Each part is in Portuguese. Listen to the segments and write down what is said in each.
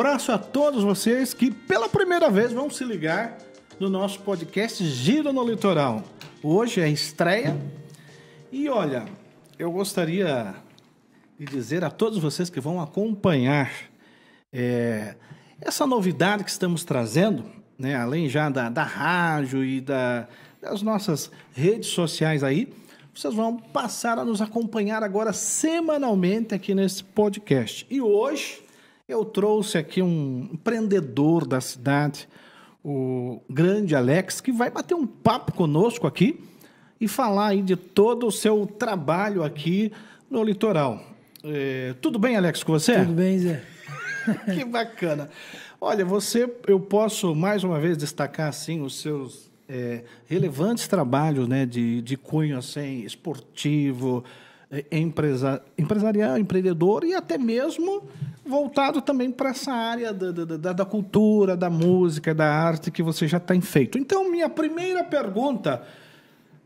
Abraço a todos vocês que pela primeira vez vão se ligar no nosso podcast Giro no Litoral. Hoje é estreia e olha, eu gostaria de dizer a todos vocês que vão acompanhar é, essa novidade que estamos trazendo, né, além já da, da rádio e da, das nossas redes sociais aí, vocês vão passar a nos acompanhar agora semanalmente aqui nesse podcast. E hoje eu trouxe aqui um empreendedor da cidade, o grande Alex, que vai bater um papo conosco aqui e falar aí de todo o seu trabalho aqui no litoral. É, tudo bem, Alex, com você? Tudo bem, Zé. que bacana. Olha, você, eu posso mais uma vez destacar assim os seus é, relevantes trabalhos, né, de, de cunho assim esportivo, é, empresa, empresarial, empreendedor e até mesmo voltado também para essa área da, da, da, cultura, da música, da arte que você já tem feito. Então, minha primeira pergunta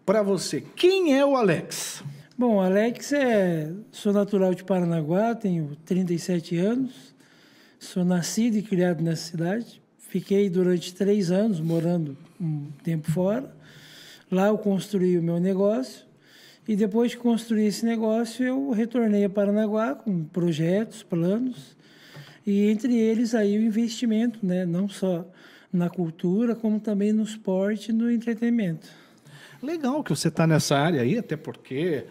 para você: quem é o Alex? Bom, Alex é. Sou natural de Paranaguá, tenho 37 anos, sou nascido e criado nessa cidade. Fiquei durante três anos morando um tempo fora. Lá eu construí o meu negócio e depois de construir esse negócio eu retornei a Paranaguá com projetos, planos e entre eles aí o investimento, né, não só na cultura como também no esporte e no entretenimento. Legal que você está nessa área aí, até porque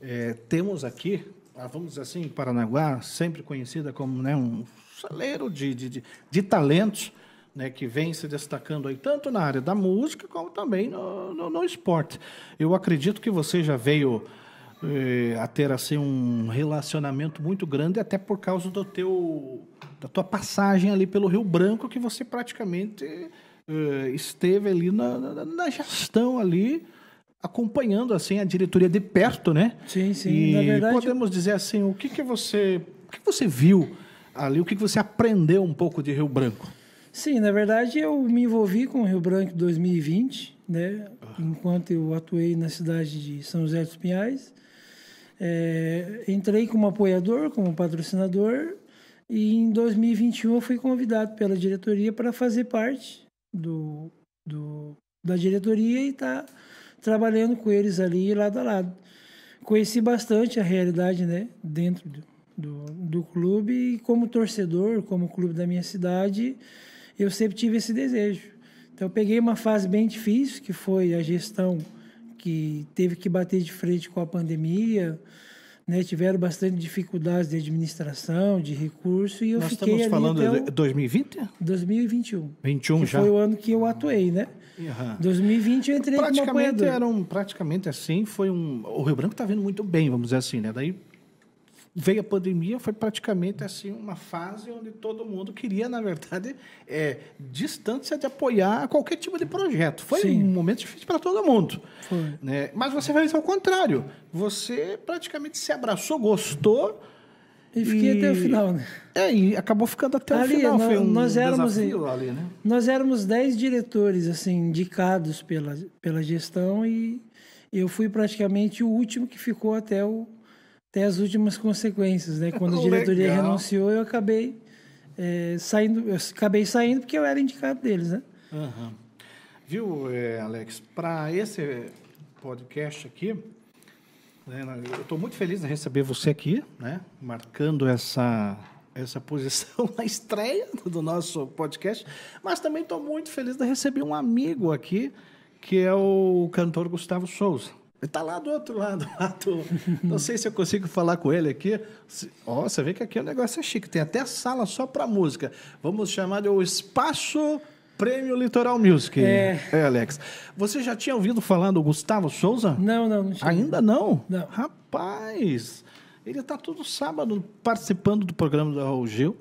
é, temos aqui, ah, vamos dizer assim, Paranaguá, sempre conhecida como né, um celeiro de, de, de, de talentos, né, que vem se destacando aí tanto na área da música como também no, no, no esporte. Eu acredito que você já veio eh, a ter assim um relacionamento muito grande até por causa do teu da tua passagem ali pelo Rio Branco que você praticamente eh, esteve ali na, na, na, gestão ali acompanhando assim a diretoria de perto, né? Sim, sim. E na verdade, podemos dizer assim, o que que você o que você viu ali, o que que você aprendeu um pouco de Rio Branco? Sim, na verdade eu me envolvi com o Rio Branco em 2020, né? Enquanto eu atuei na cidade de São José dos Pinhais. É, entrei como apoiador, como patrocinador, e em 2021 eu fui convidado pela diretoria para fazer parte do, do da diretoria e estar tá trabalhando com eles ali lado a lado. Conheci bastante a realidade né, dentro do, do, do clube e como torcedor, como clube da minha cidade, eu sempre tive esse desejo. Então, eu peguei uma fase bem difícil, que foi a gestão que teve que bater de frente com a pandemia, né? tiveram bastante dificuldades de administração, de recurso, e eu Nós fiquei estamos falando de 2020? 2021. 21 que já? foi o ano que eu atuei, né? Uhum. 2020 eu entrei praticamente como apoiador. Era praticamente assim, foi um... O Rio Branco está vindo muito bem, vamos dizer assim, né? Daí veio a pandemia, foi praticamente assim uma fase onde todo mundo queria, na verdade, é, distância de apoiar qualquer tipo de projeto. Foi Sim. um momento difícil para todo mundo. Foi. Né? Mas você fez ao contrário. Você praticamente se abraçou, gostou. E fiquei e... até o final, né? É, e acabou ficando até ali, o final. Nós, Foi um nós éramos, ali, né? Nós éramos dez diretores, assim, indicados pela, pela gestão e eu fui praticamente o último que ficou até o, até as últimas consequências, né? Quando a diretoria Legal. renunciou, eu acabei é, saindo, eu acabei saindo porque eu era indicado deles, né? Uhum. Viu, é, Alex? Para esse podcast aqui, né, eu estou muito feliz de receber você aqui, né? Marcando essa essa posição na estreia do nosso podcast, mas também estou muito feliz de receber um amigo aqui, que é o cantor Gustavo Souza. Ele está lá do outro lado. Lá do... Não sei se eu consigo falar com ele aqui. Ó, oh, você vê que aqui o negócio é chique. Tem até sala só para música. Vamos chamar de o Espaço Prêmio Litoral Music. É. é, Alex. Você já tinha ouvido falar do Gustavo Souza? Não, não, não tinha. Ainda não? Não. Rapaz, ele está todo sábado participando do programa da Raul Gil.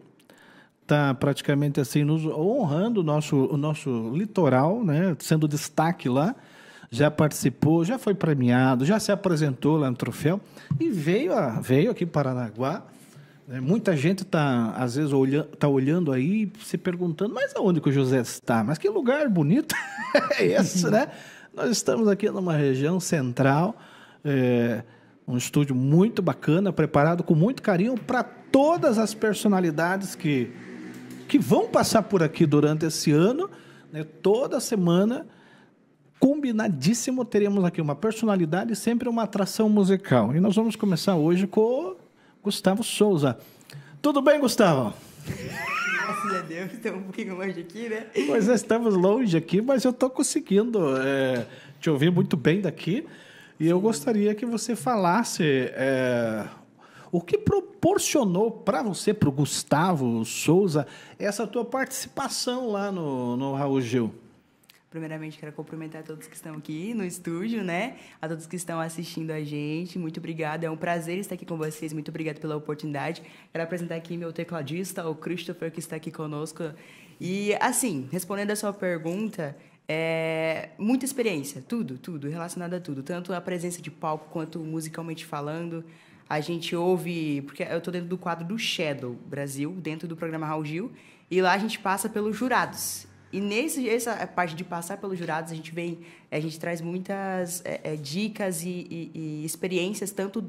Está praticamente assim, nos honrando o nosso, o nosso litoral, né? Sendo destaque lá já participou, já foi premiado, já se apresentou lá no troféu e veio, a, veio aqui para Paranaguá. Né? Muita gente está, às vezes, olha, tá olhando aí se perguntando, mas aonde que o José está? Mas que lugar bonito é esse, né? Nós estamos aqui numa região central, é, um estúdio muito bacana, preparado com muito carinho para todas as personalidades que que vão passar por aqui durante esse ano, né, toda semana, combinadíssimo, teremos aqui uma personalidade e sempre uma atração musical. E nós vamos começar hoje com Gustavo Souza. Tudo bem, Gustavo? Graças a Deus, estamos um pouquinho longe aqui, né? Pois é, estamos longe aqui, mas eu estou conseguindo é, te ouvir muito bem daqui. E eu gostaria que você falasse é, o que proporcionou para você, para o Gustavo Souza, essa tua participação lá no, no Raul Gil. Primeiramente, quero cumprimentar todos que estão aqui no estúdio, né? A todos que estão assistindo a gente. Muito obrigada. É um prazer estar aqui com vocês. Muito obrigada pela oportunidade. Quero apresentar aqui meu tecladista, o Christopher, que está aqui conosco. E, assim, respondendo a sua pergunta, é, muita experiência, tudo, tudo, relacionado a tudo. Tanto a presença de palco quanto musicalmente falando. A gente ouve. Porque eu estou dentro do quadro do Shadow Brasil, dentro do programa Raul Gil. E lá a gente passa pelos jurados. E nesse, essa parte de passar pelos jurados, a gente vem, a gente traz muitas é, é, dicas e, e, e, experiências, tanto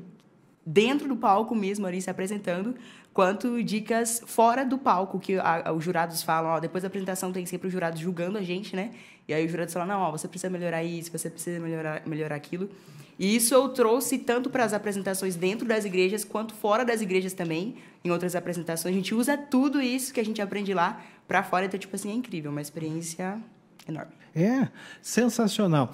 dentro do palco mesmo, ali se apresentando, quanto dicas fora do palco, que a, a, os jurados falam, ó, depois da apresentação tem sempre os jurados julgando a gente, né? E aí os jurados falam, não, ó, você precisa melhorar isso, você precisa melhorar, melhorar aquilo. E isso eu trouxe tanto para as apresentações dentro das igrejas, quanto fora das igrejas também, em outras apresentações. A gente usa tudo isso que a gente aprende lá para fora, então, tipo assim, é incrível, uma experiência enorme. É, sensacional.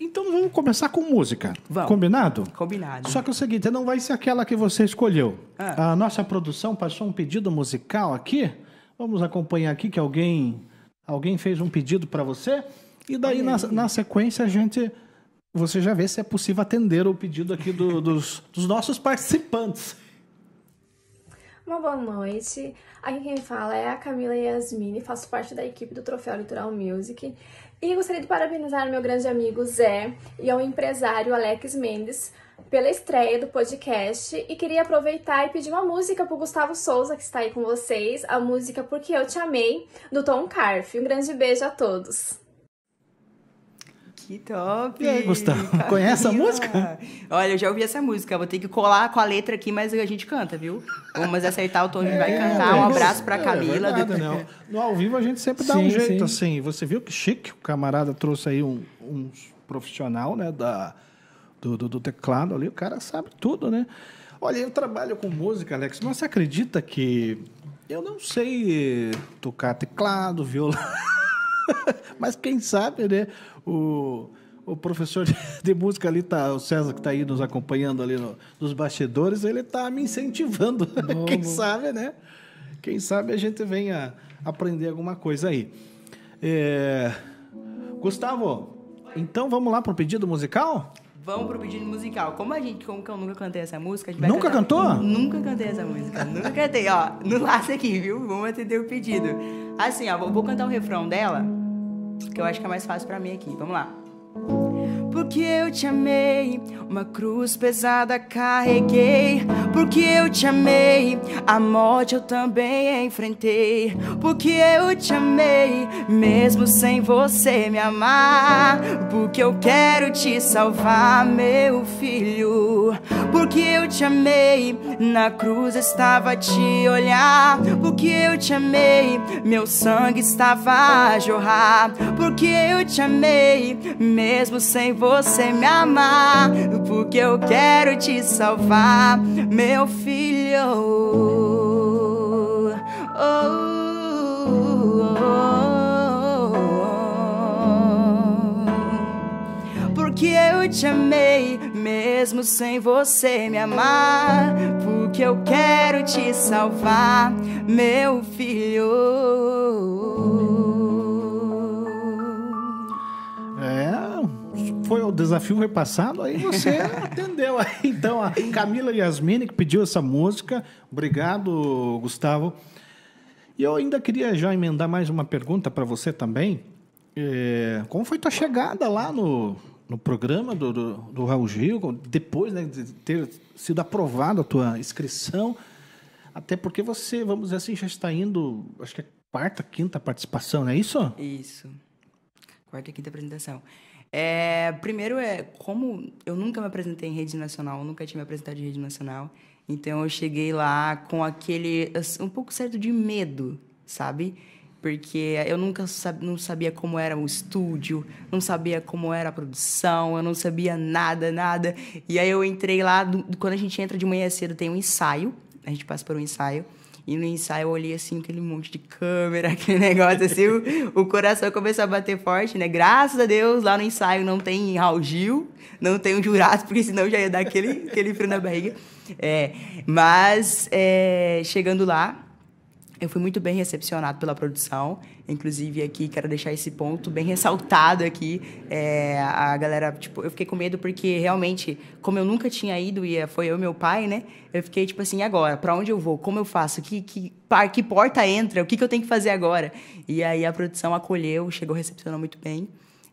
Então vamos começar com música. Vamos. Combinado? Combinado. Só que é o seguinte, não vai ser aquela que você escolheu. Ah. A nossa produção passou um pedido musical aqui. Vamos acompanhar aqui que alguém alguém fez um pedido para você. E daí, na, na, sequência, a gente. Você já vê se é possível atender o pedido aqui do, dos, dos nossos participantes. Uma boa noite. Aqui quem fala é a Camila Yasmini, faço parte da equipe do Troféu Litoral Music. E gostaria de parabenizar meu grande amigo Zé e ao empresário Alex Mendes pela estreia do podcast e queria aproveitar e pedir uma música pro Gustavo Souza, que está aí com vocês, a música Porque Eu Te Amei, do Tom Carf. Um grande beijo a todos. Que top! E aí, Gustavo, Camila. conhece a música? Olha, eu já ouvi essa música. Vou ter que colar com a letra aqui, mas a gente canta, viu? Vamos acertar o tom, a gente é, vai cantar. Um abraço pra é, Camila. É verdade, né? No ao vivo a gente sempre dá sim, um jeito, sim. assim. Você viu que chique, o camarada trouxe aí um, um profissional, né, da, do, do, do teclado ali. O cara sabe tudo, né? Olha, eu trabalho com música, Alex, mas você acredita que eu não sei tocar teclado, violão... Mas quem sabe, né? O, o professor de música ali, tá, o César que está aí nos acompanhando ali no, nos bastidores, ele está me incentivando. Bom, quem bom. sabe, né? Quem sabe a gente venha aprender alguma coisa aí. É... Gustavo, então vamos lá para o pedido musical? Vamos pro pedido musical. Como a gente, como que eu nunca cantei essa música, a gente vai Nunca cantar... cantou? Nunca cantei essa música. nunca cantei, ó. No laço aqui, viu? Vamos atender o pedido. Assim, ó, vou, vou cantar o refrão dela, que eu acho que é mais fácil para mim aqui. Vamos lá porque eu te amei. Uma cruz pesada carreguei, porque eu te amei. A morte eu também enfrentei, porque eu te amei, mesmo sem você me amar. Porque eu quero te salvar, meu filho. Porque eu te amei, na cruz estava a te olhar. Porque eu te amei, meu sangue estava a jorrar. Porque eu te amei, mesmo sem você você me amar, porque eu quero te salvar, meu filho. Oh, porque eu te amei, mesmo sem você me amar, porque eu quero te salvar, meu filho. Foi o desafio foi passado, aí você atendeu. Então, a Camila Yasmini que pediu essa música. Obrigado, Gustavo. E eu ainda queria já emendar mais uma pergunta para você também. É, como foi tua chegada lá no, no programa do, do, do Raul Gil, depois né, de ter sido aprovada a tua inscrição? Até porque você, vamos dizer assim, já está indo, acho que é quarta, quinta participação, não é isso? Isso. Quarta e quinta apresentação. É, primeiro é como eu nunca me apresentei em rede nacional, nunca tinha me apresentado em rede nacional. Então eu cheguei lá com aquele um pouco certo de medo sabe? Porque eu nunca não sabia como era o estúdio, não sabia como era a produção, eu não sabia nada, nada. E aí eu entrei lá, quando a gente entra de manhã cedo, tem um ensaio, a gente passa por um ensaio. E no ensaio eu olhei assim, aquele monte de câmera, aquele negócio assim, o, o, coração começou a bater forte, né? Graças a Deus, lá no ensaio não tem Raul Gil, não tem um jurado, porque senão já ia dar aquele, aquele frio na barriga. É, mas é, chegando lá, eu fui muito bem recepcionado pela produção. Inclusive, aqui, quero deixar esse ponto bem ressaltado aqui. É, a galera, tipo, eu fiquei com medo porque, realmente, como eu nunca tinha ido e foi eu e meu pai, né? Eu fiquei, tipo assim, agora? Para onde eu vou? Como eu faço? Que, que, que porta entra? O que, que eu tenho que fazer agora? E aí, a produção acolheu, chegou, recepcionou muito bem.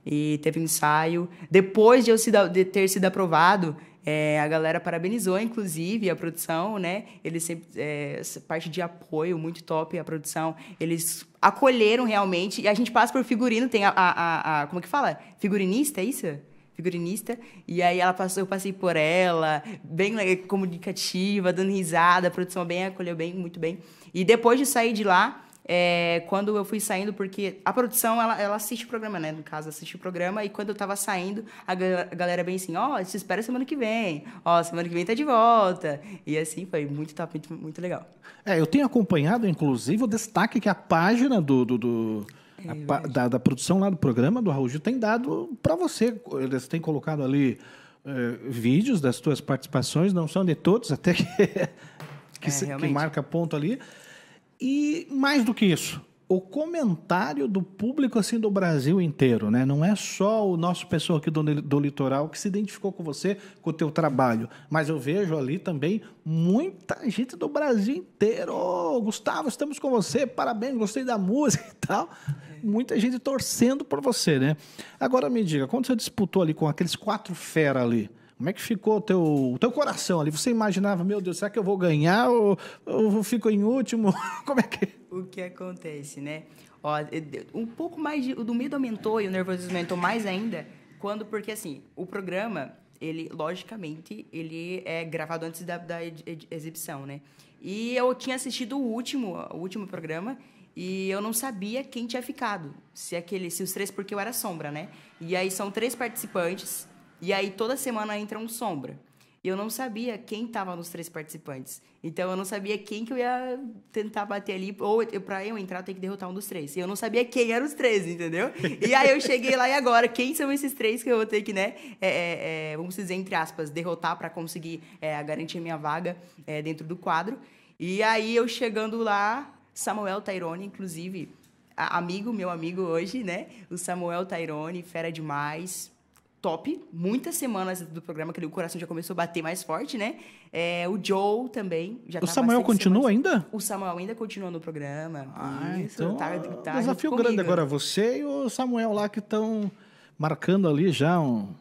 E teve um ensaio. Depois de eu ter sido aprovado, é, a galera parabenizou, inclusive, a produção, né? Eles sempre, é, parte de apoio muito top a produção. Eles acolheram realmente. E a gente passa por figurino, tem a, a, a, a como que fala? Figurinista, é isso? Figurinista. E aí ela passou, eu passei por ela, bem comunicativa, dando risada, a produção bem acolheu bem, muito bem. E depois de sair de lá, é, quando eu fui saindo, porque a produção, ela, ela assiste o programa, né? No caso, assiste o programa, e quando eu tava saindo, a galera bem assim, ó, oh, se espera semana que vem, ó, oh, semana que vem tá de volta. E assim, foi muito top, muito, muito legal. É, eu tenho acompanhado, inclusive, o destaque que a página do, do, do é, a, da, da, produção lá do programa do Raul Gil tem dado para você. Eles têm colocado ali é, vídeos das tuas participações, não são de todos, até que, que, é, se, que marca ponto ali. E mais do que isso, o comentário do público assim do Brasil inteiro, né? Não é só o nosso pessoal aqui do, do litoral que se identificou com você, com o teu trabalho, mas eu vejo ali também muita gente do Brasil inteiro. Oh, Gustavo, estamos com você, parabéns, gostei da música e tal. Muita gente torcendo por você, né? Agora me diga, quando você disputou ali com aqueles quatro fera ali, como é que ficou o teu, o teu coração ali? Você imaginava, meu Deus, será que eu vou ganhar ou, ou fico em último? Como é que... O que acontece, né? Ó, um pouco mais de, do medo aumentou e o nervosismo aumentou mais ainda quando, porque assim, o programa, ele, logicamente, ele é gravado antes da, da exibição, né? E eu tinha assistido o último, o último programa e eu não sabia quem tinha ficado. Se aquele, se os três, porque eu era sombra, né? E aí são três participantes e aí toda semana entra um sombra. E eu não sabia quem estava nos três participantes. Então eu não sabia quem que eu ia tentar bater ali. Ou para eu entrar, eu tenho que derrotar um dos três. E eu não sabia quem eram os três, entendeu? E aí eu cheguei lá e agora, quem são esses três que eu vou ter que, né? É, é, é, vamos dizer, entre aspas, derrotar para conseguir é, garantir minha vaga é, dentro do quadro. E aí eu chegando lá, Samuel Tairone, inclusive, amigo, meu amigo hoje, né? O Samuel Tairone, fera demais top. Muitas semanas do programa que o coração já começou a bater mais forte, né? É, o Joe também. Já o tá Samuel continua semanas. ainda? O Samuel ainda continua no programa. Ah, Isso, então. Tá, tá desafio grande agora. Você e o Samuel lá que estão marcando ali já um,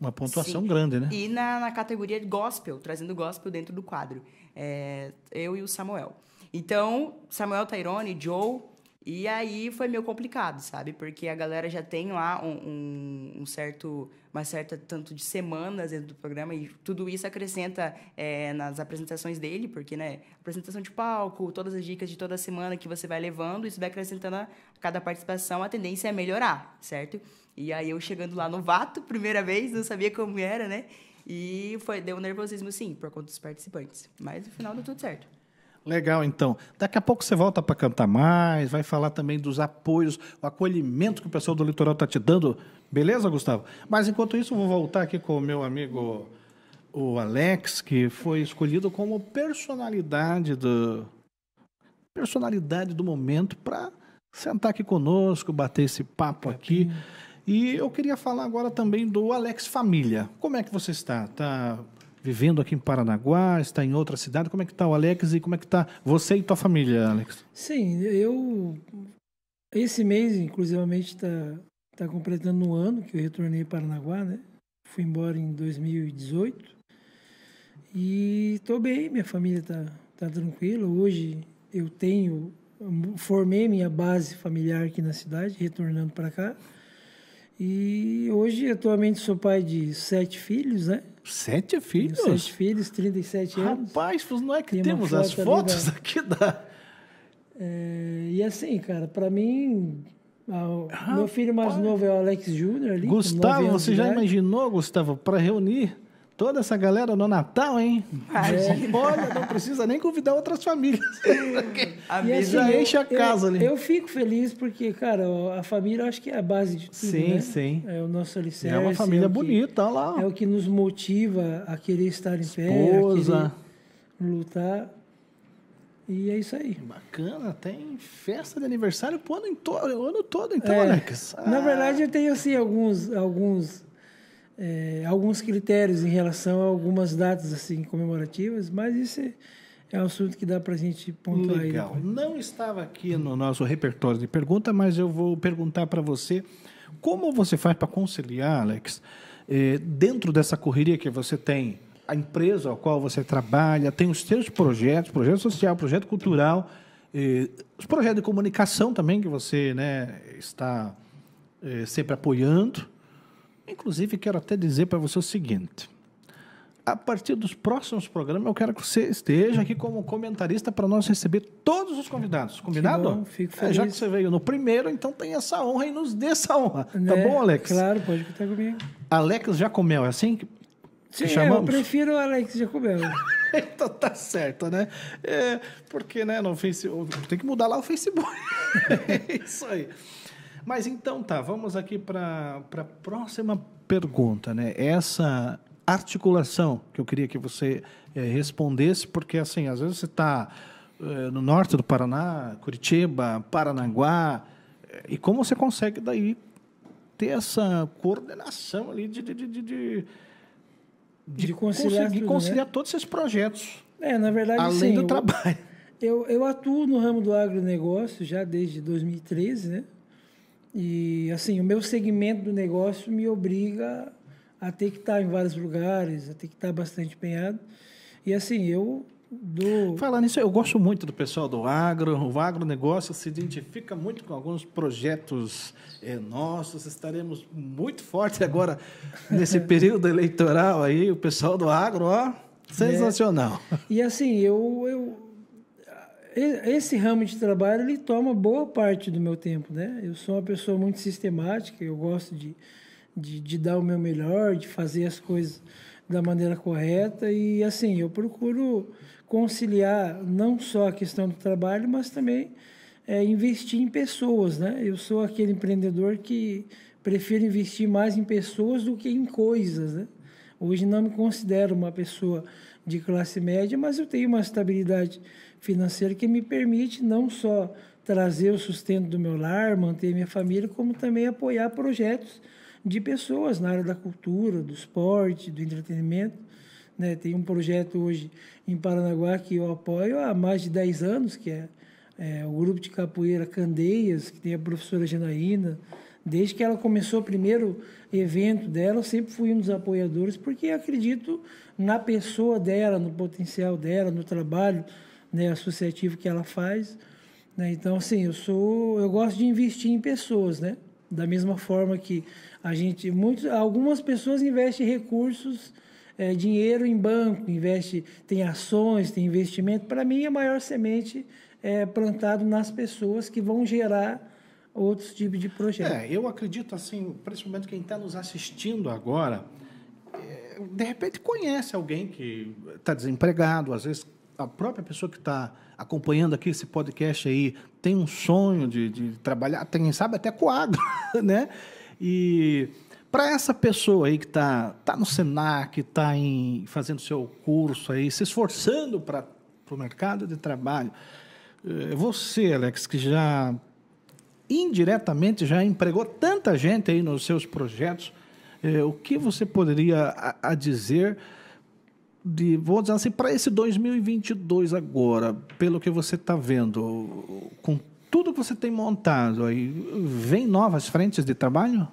uma pontuação Sim. grande, né? E na, na categoria de gospel, trazendo gospel dentro do quadro. É, eu e o Samuel. Então, Samuel Tairone, Joe e aí foi meio complicado, sabe? Porque a galera já tem lá um, um, certo, uma certa tanto de semanas dentro do programa e tudo isso acrescenta é, nas apresentações dele, porque, né, apresentação de palco, todas as dicas de toda semana que você vai levando, isso vai acrescentando a cada participação, a tendência é melhorar, certo? E aí eu chegando lá no Vato, primeira vez, não sabia como era, né? E foi, deu um nervosismo, sim, por conta dos participantes. Mas no final deu tudo certo. Legal, então. Daqui a pouco você volta para cantar mais, vai falar também dos apoios, o acolhimento que o pessoal do litoral está te dando. Beleza, Gustavo? Mas enquanto isso, eu vou voltar aqui com o meu amigo, o Alex, que foi escolhido como personalidade do personalidade do momento para sentar aqui conosco, bater esse papo aqui. E eu queria falar agora também do Alex Família. Como é que você está? Está vivendo aqui em Paranaguá, está em outra cidade. Como é que está o Alex e como é que está você e tua família, Alex? Sim, eu esse mês, inclusivamente, está tá completando um ano que eu retornei a Paranaguá, né? Fui embora em 2018 e estou bem, minha família está tá tranquila. Hoje eu tenho, formei minha base familiar aqui na cidade, retornando para cá. E hoje, atualmente, sou pai de sete filhos, né? Sete filhos? Sete filhos, 37 anos. Rapaz, não é que Tem temos as fotos da... aqui da. É, e assim, cara, para mim, a, meu filho mais novo é o Alex Júnior ali. Gustavo, você já imaginou, Gustavo, para reunir toda essa galera no Natal, hein? É. Olha, não precisa nem convidar outras famílias. a e assim, já enche a casa eu, ali. Eu fico feliz porque, cara, a família eu acho que é a base de tudo, Sim, né? sim. É o nosso alicerce. É uma família é bonita, olha lá. É o que nos motiva a querer estar em Esposa. pé, a lutar. E é isso aí. Bacana, tem festa de aniversário pro ano, to o ano todo, então, é, Alex. Ah. Na verdade, eu tenho assim alguns, alguns é, alguns critérios em relação a algumas datas assim comemorativas, mas isso é, é um assunto que dá para a gente pontuar Legal. Aí Não estava aqui no nosso repertório de pergunta, mas eu vou perguntar para você como você faz para conciliar, Alex, é, dentro dessa correria que você tem, a empresa a qual você trabalha, tem os seus projetos, projeto social, projeto cultural, é, os projetos de comunicação também que você né, está é, sempre apoiando. Inclusive, quero até dizer para você o seguinte: a partir dos próximos programas, eu quero que você esteja aqui como comentarista para nós receber todos os convidados. Combinado? Que bom, fico feliz. É, já que você veio no primeiro, então tem essa honra e nos dê essa honra. Tá né? bom, Alex? Claro, pode contar comigo. Alex Jacomel, é assim que Sim, chamamos? eu prefiro o Alex Jacomel. então tá certo, né? É, porque, né, no Facebook, tem que mudar lá o Facebook. é isso aí. Mas então tá, vamos aqui para a próxima pergunta, né? Essa articulação que eu queria que você é, respondesse, porque assim, às vezes você está é, eh, no norte do Paraná, Curitiba, Paranaguá, é, e como você consegue daí ter essa coordenação ali de, de, de, de, de conciliar, conseguir tudo, conciliar né? todos esses projetos. É, na verdade, além sim, do eu, trabalho. Eu, eu atuo no ramo do agronegócio já desde 2013, né? E assim, o meu segmento do negócio me obriga a ter que estar em vários lugares, a ter que estar bastante empenhado. E assim, eu do... Falando nisso, eu gosto muito do pessoal do agro. O agronegócio se identifica muito com alguns projetos é, nossos. Estaremos muito fortes agora nesse período eleitoral aí. O pessoal do agro, ó, sensacional. É. E assim, eu, eu esse ramo de trabalho ele toma boa parte do meu tempo, né? Eu sou uma pessoa muito sistemática, eu gosto de, de, de, dar o meu melhor, de fazer as coisas da maneira correta e assim eu procuro conciliar não só a questão do trabalho, mas também é, investir em pessoas, né? Eu sou aquele empreendedor que prefiro investir mais em pessoas do que em coisas, né? Hoje não me considero uma pessoa de classe média, mas eu tenho uma estabilidade financeira que me permite não só trazer o sustento do meu lar, manter minha família, como também apoiar projetos de pessoas na área da cultura, do esporte, do entretenimento. Né? Tem um projeto hoje em Paranaguá que eu apoio há mais de 10 anos, que é, é o grupo de capoeira Candeias, que tem a professora Janaína. Desde que ela começou o primeiro evento dela, eu sempre fui um dos apoiadores, porque acredito na pessoa dela, no potencial dela, no trabalho, né, associativo que ela faz. Né? Então, assim, eu sou, eu gosto de investir em pessoas, né? Da mesma forma que a gente, muitos, algumas pessoas investem recursos, é, dinheiro em banco, investe, tem ações, tem investimento. Para mim, a maior semente é plantado nas pessoas que vão gerar outros tipos de projetos. É, eu acredito assim, principalmente quem está nos assistindo agora, é, de repente conhece alguém que está desempregado, às vezes a própria pessoa que está acompanhando aqui esse podcast aí tem um sonho de, de trabalhar, quem sabe até com agro, né? E para essa pessoa aí que está tá no Senac, está fazendo seu curso aí, se esforçando para o mercado de trabalho, eh, você, Alex, que já indiretamente já empregou tanta gente aí nos seus projetos, eh, o que você poderia a, a dizer de, vou dizer assim, para esse 2022 agora, pelo que você está vendo, com tudo que você tem montado aí, vem novas frentes de trabalho?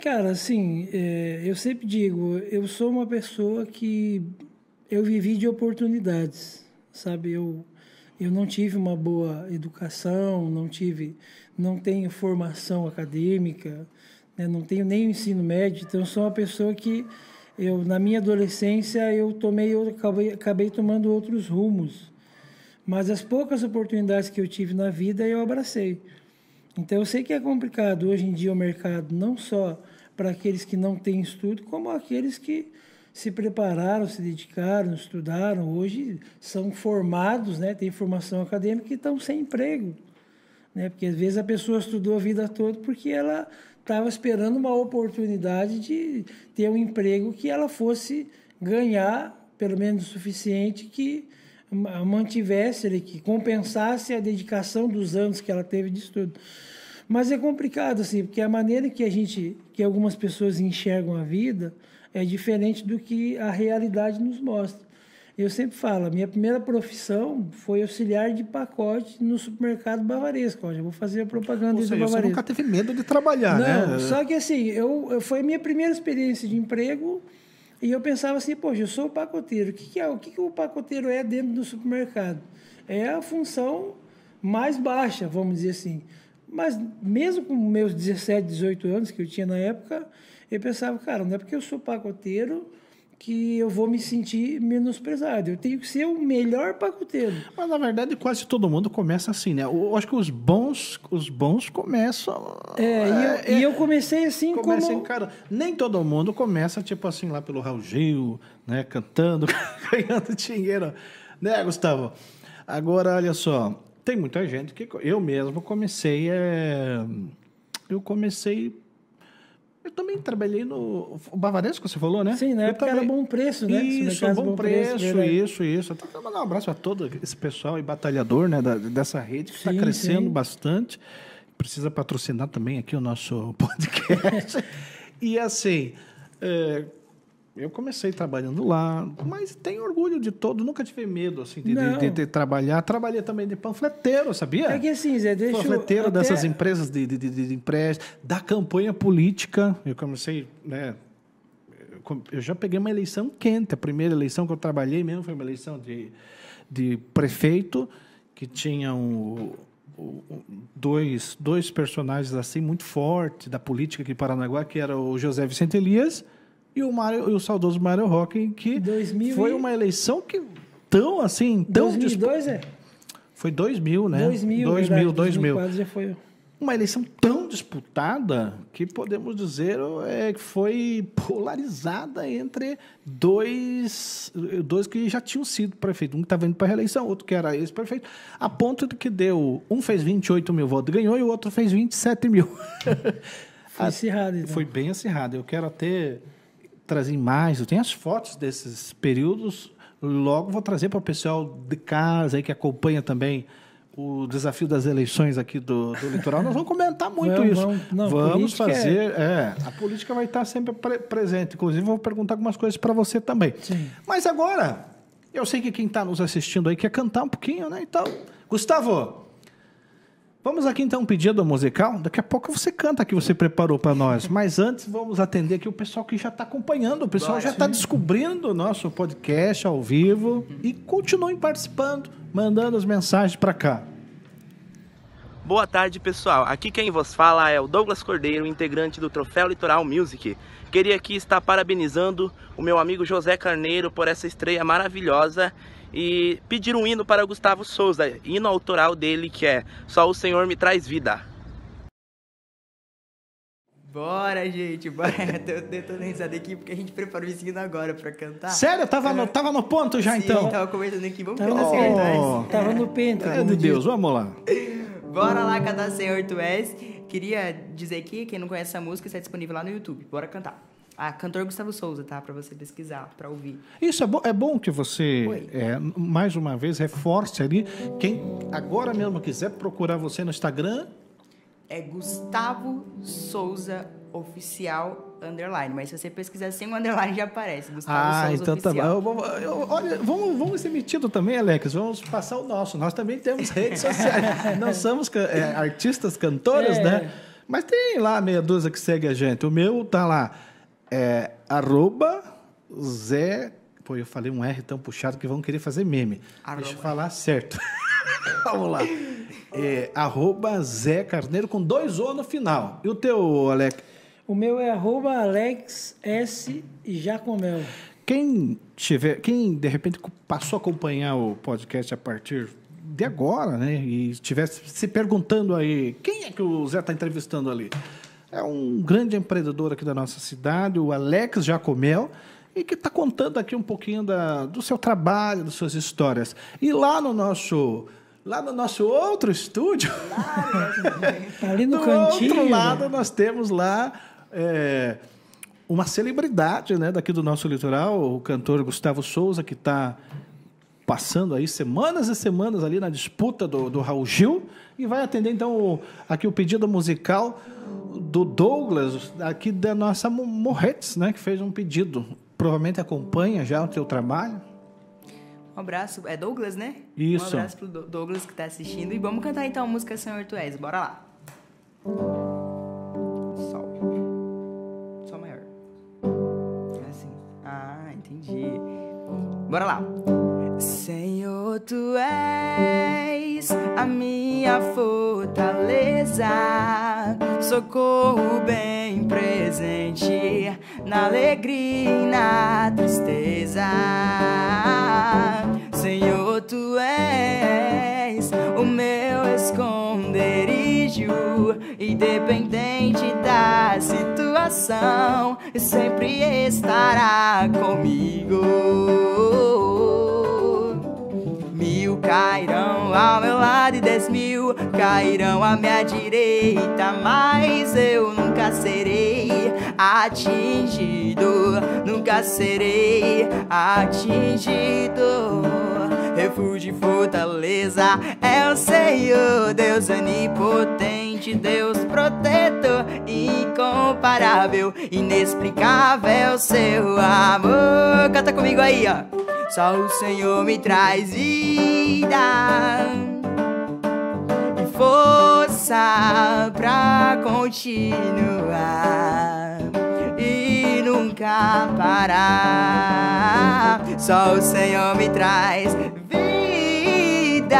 Cara, assim, é, eu sempre digo, eu sou uma pessoa que eu vivi de oportunidades, sabe? Eu, eu não tive uma boa educação, não tive, não tenho formação acadêmica, né? não tenho nem o ensino médio, então eu sou uma pessoa que eu na minha adolescência eu tomei eu acabei, acabei tomando outros rumos Mas as poucas oportunidades que eu tive na vida, eu abracei. Então, eu sei que é complicado hoje em dia o mercado, não só para aqueles que não têm estudo, como aqueles que se prepararam, se dedicaram, estudaram, hoje são formados, né, têm formação acadêmica e estão sem emprego. Né? Porque às vezes a pessoa estudou a vida toda porque ela estava esperando uma oportunidade de ter um emprego que ela fosse ganhar pelo menos o suficiente que mantivesse, ele, que compensasse a dedicação dos anos que ela teve de estudo. Mas é complicado assim, porque a maneira que a gente, que algumas pessoas enxergam a vida é diferente do que a realidade nos mostra. Eu sempre falo, a minha primeira profissão foi auxiliar de pacote no supermercado bavaresco. Já vou fazer a propaganda Ou seja, do você bavaresco. nunca teve medo de trabalhar, Não, né? só que assim, eu, eu- foi a minha primeira experiência de emprego e eu pensava assim, poxa, eu sou pacoteiro. O que, que é? O que, que o pacoteiro é dentro do supermercado? É a função mais baixa, vamos dizer assim. Mas mesmo com meus 17, 18 anos que eu tinha na época, eu pensava, cara, não é porque eu sou pacoteiro que eu vou me sentir menosprezado. Eu tenho que ser o melhor pacoteiro. Mas na verdade quase todo mundo começa assim, né? Eu acho que os bons, os bons começam. É, e, eu, e eu comecei assim começa como... cara. Nem todo mundo começa tipo assim lá pelo Raul Gil, né? Cantando, ganhando dinheiro, né, Gustavo? Agora olha só, tem muita gente que eu mesmo comecei, é, eu comecei eu também trabalhei no o Bavaresco, você falou, né? Sim, na Eu época era também- bom preço, né? Isso, bom Bom Preço, preço, isso, isso. Até mandar um abraço a todo esse pessoal e batalhador, né, da- dessa rede que está crescendo sim. bastante. Precisa patrocinar também aqui o nosso podcast. e assim, é, eu comecei trabalhando lá, mas tenho orgulho de todo, nunca tive medo assim de, de- de- de trabalhar. Trabalhei também de panfleteiro, sabia? É que assim, Zé, deixa panfleteiro até- dessas empresas de, de, de, empréstimo, da campanha política. Eu comecei, né? eu já peguei uma eleição quente. A primeira eleição que eu trabalhei mesmo foi uma eleição de, de prefeito, que tinha um- dois, dois personagens assim muito fortes da política aqui em Paranaguá, que era o José Vicente Elias e o, Mário, e o saudoso Mário Roque, que 2000 foi uma eleição que tão assim, tão 2002, é? foi 2000, né? 2000, 2000, verdade, 2000. 2004 já foi. Uma eleição tão disputada que podemos dizer é, que foi polarizada entre dois, dois que já tinham sido prefeito. Um que estava indo para a reeleição, outro que era ex-prefeito, a ponto de que deu. Um fez 28 mil votos e ganhou, e o outro fez 27 mil. Foi acirrado, então. Foi bem acirrado. Eu quero até trazer mais. Eu tenho as fotos desses períodos. Logo vou trazer para o pessoal de casa aí que acompanha também o desafio das eleições aqui do, do litoral. Nós vamos comentar muito Vamos, isso. vamos. Não, vamos é- fazer. É... a política vai estar sempre pre- presente. Inclusive, vou perguntar algumas coisas para você também. Sim. Mas agora, eu sei que quem está nos assistindo aí quer cantar um pouquinho, né? Então, Gustavo, Vamos aqui então um pedido musical. Daqui a pouco você canta que você preparou para nós. Mas antes vamos atender aqui o pessoal que já está acompanhando. O pessoal já está descobrindo o nosso podcast ao vivo e continuem participando, mandando as mensagens para cá. Boa tarde, pessoal. Aqui quem vos fala é o Douglas Cordeiro, integrante do Troféu Litoral Music. Queria aqui estar parabenizando o meu amigo José Carneiro por essa estreia maravilhosa e pedir um hino para o Gustavo Souza, hino autoral dele que é Só o Senhor me traz vida. Bora, gente, bora. Tô tentando risada aqui porque a gente preparou esse hino agora pra cantar. Sério? Tava no, tava no ponto já Sim, então? tava comentando aqui. Vamos cantar no Senhor Tu Oh. És. Tava no penta. É de. Deus, vamos lá. Bora lá cantar Senhor Tu És. Queria dizer aqui, quem não conhece essa música, está disponível lá no YouTube. Bora cantar. Ah, cantor Gustavo Souza, tá? Pra você pesquisar, pra ouvir. Isso é bom, é bom que você, é, mais uma vez, reforce ali. Quem agora mesmo quiser procurar você no Instagram, É Gustavo Souza Oficial Underline. Mas se você pesquisar sem o underline, já aparece. Gustavo Ah, Souza então tá bom. Oficial. Eu eu- olha, vamos, vamos ser metido também, Alex. Vamos passar o nosso. Nós também temos redes sociais. Não somos é, artistas, cantores, É. né? Mas tem lá meia dúzia que segue a gente. O meu tá lá. É arroba Zé. Pô, eu falei um R tão puxado que vão querer fazer meme. Deixa eu Arroba. falar certo. Vamos lá. É, arroba Zé Carneiro com dois O no final. E o teu, Alex? O meu é arroba Alex S. Jacomel. Quem tiver, quem de repente passou a acompanhar o podcast a partir de agora, né, e estivesse se perguntando aí, quem é que o Zé está entrevistando ali? É um grande empreendedor aqui da nossa cidade, o Alex Jacomel, e que está contando aqui um pouquinho da, do seu trabalho, das suas histórias. E lá no nosso lá no nosso outro estúdio, Ali no do cantinho. outro lado nós temos lá é, uma celebridade né, daqui do nosso litoral, o cantor Gustavo Souza, que está passando aí semanas e semanas ali na disputa do, do Raul Gil e vai atender então o- aqui o pedido musical do Douglas, aqui da nossa Mo- Morretes, né, que fez um pedido. Provavelmente acompanha já o teu trabalho. Um abraço. É Douglas, né? Isso. Um abraço pro Do- Douglas que tá assistindo. E vamos cantar então a música Senhor Tu És. Bora lá. Sol. Sol maior. Assim. Ah, entendi. Bora lá. Senhor, tu és a minha fortaleza, socorro bem presente na alegria e na tristeza. Senhor, tu és o meu esconderijo, independente da situação, sempre estará comigo. Cairão ao meu lado e dez mil cairão à minha direita, mas eu nunca serei atingido, nunca serei atingido. Refúgio e fortaleza é o Senhor, Deus onipotente, Deus protetor, incomparável, inexplicável seu amor. Canta comigo aí, ó. Só o Senhor me traz vida e força pra continuar e nunca parar. Só o Senhor me traz vida,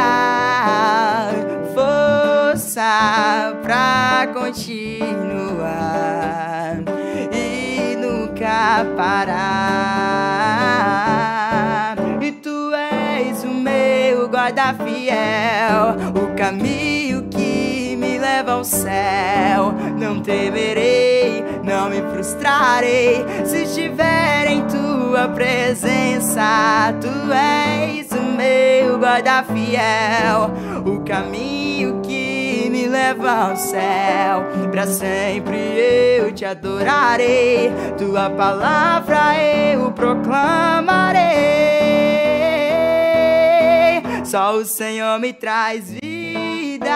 força pra continuar e nunca parar. Guarda fiel, o caminho que me leva ao céu. Não temerei, não me frustrarei se estiver em tua presença. Tu és o meu guarda fiel, o caminho que me leva ao céu. Pra sempre eu te adorarei, tua palavra eu proclamarei. Só o Senhor me traz vida,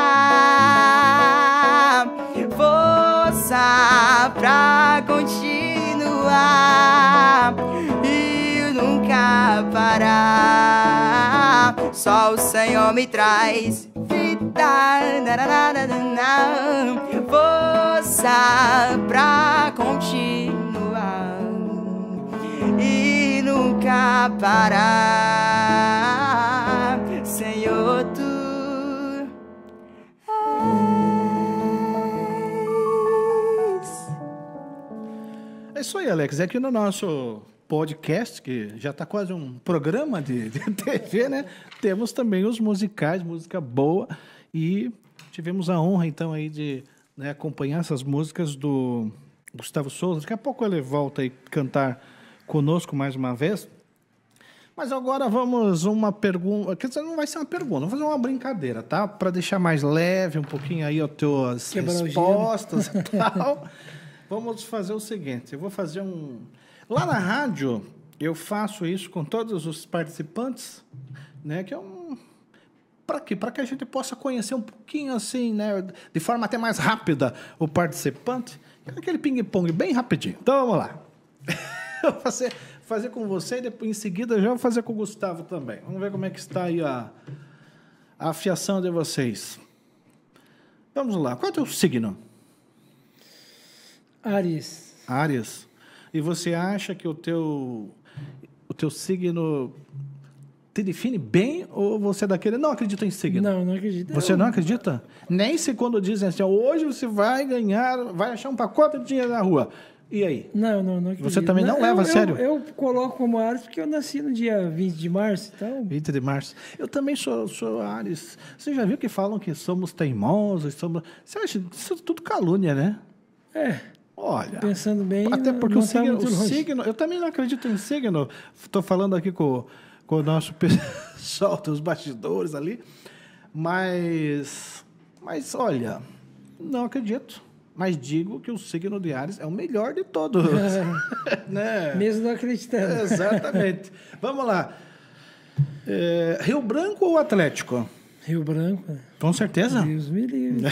força pra continuar e nunca parar. Só o Senhor me traz vida, força pra continuar e nunca parar. É isso aí, Alex. É aqui no nosso podcast, que já está quase um programa de, de TV, né? Temos também os musicais, música boa. E tivemos a honra, então, aí de né, acompanhar essas músicas do Gustavo Souza. Daqui a pouco ele volta aí cantar conosco mais uma vez. Mas agora vamos uma pergunta. Quer dizer, não vai ser uma pergunta, vamos fazer uma brincadeira, tá? Para deixar mais leve um pouquinho aí as tuas Quebrar respostas e tal. Vamos fazer o seguinte: eu vou fazer um. Lá na rádio, eu faço isso com todos os participantes, né? Que é um. Para quê? Para que a gente possa conhecer um pouquinho assim, né? De forma até mais rápida o participante. É aquele ping-pong bem rapidinho. Então vamos lá. Eu vou fazer, fazer com você e depois em seguida já vou fazer com o Gustavo também. Vamos ver como é que está aí a, a afiação de vocês. Vamos lá. Qual é o teu signo? Ares. Áries. E você acha que o teu o teu signo te define bem ou você é daquele não acredita em signo? Não, não acredito. Você não acredita? Nem se quando dizem assim, hoje você vai ganhar, vai achar um pacote de dinheiro na rua. E aí? Não, não, não acredito. Você também não leva a eu, sério? Eu, eu coloco como Ares porque eu nasci no dia 20 de março, então... 20 de março. Eu também sou, sou Ares. Você já viu que falam que somos teimosos, somos... Você acha isso é tudo calúnia, né? É, Olha... pensando bem, Até não- porque o, tá signo, o signo... Eu também não acredito em signo. Estou falando aqui com, com o nosso pessoal dos bastidores ali. Mas... Mas, olha... Não acredito. Mas digo que o signo de Ares é o melhor de todos. né? Mesmo não acreditando. Exatamente. Vamos lá. É, Rio Branco ou Atlético? Rio Branco, né? Com certeza. Deus me livre.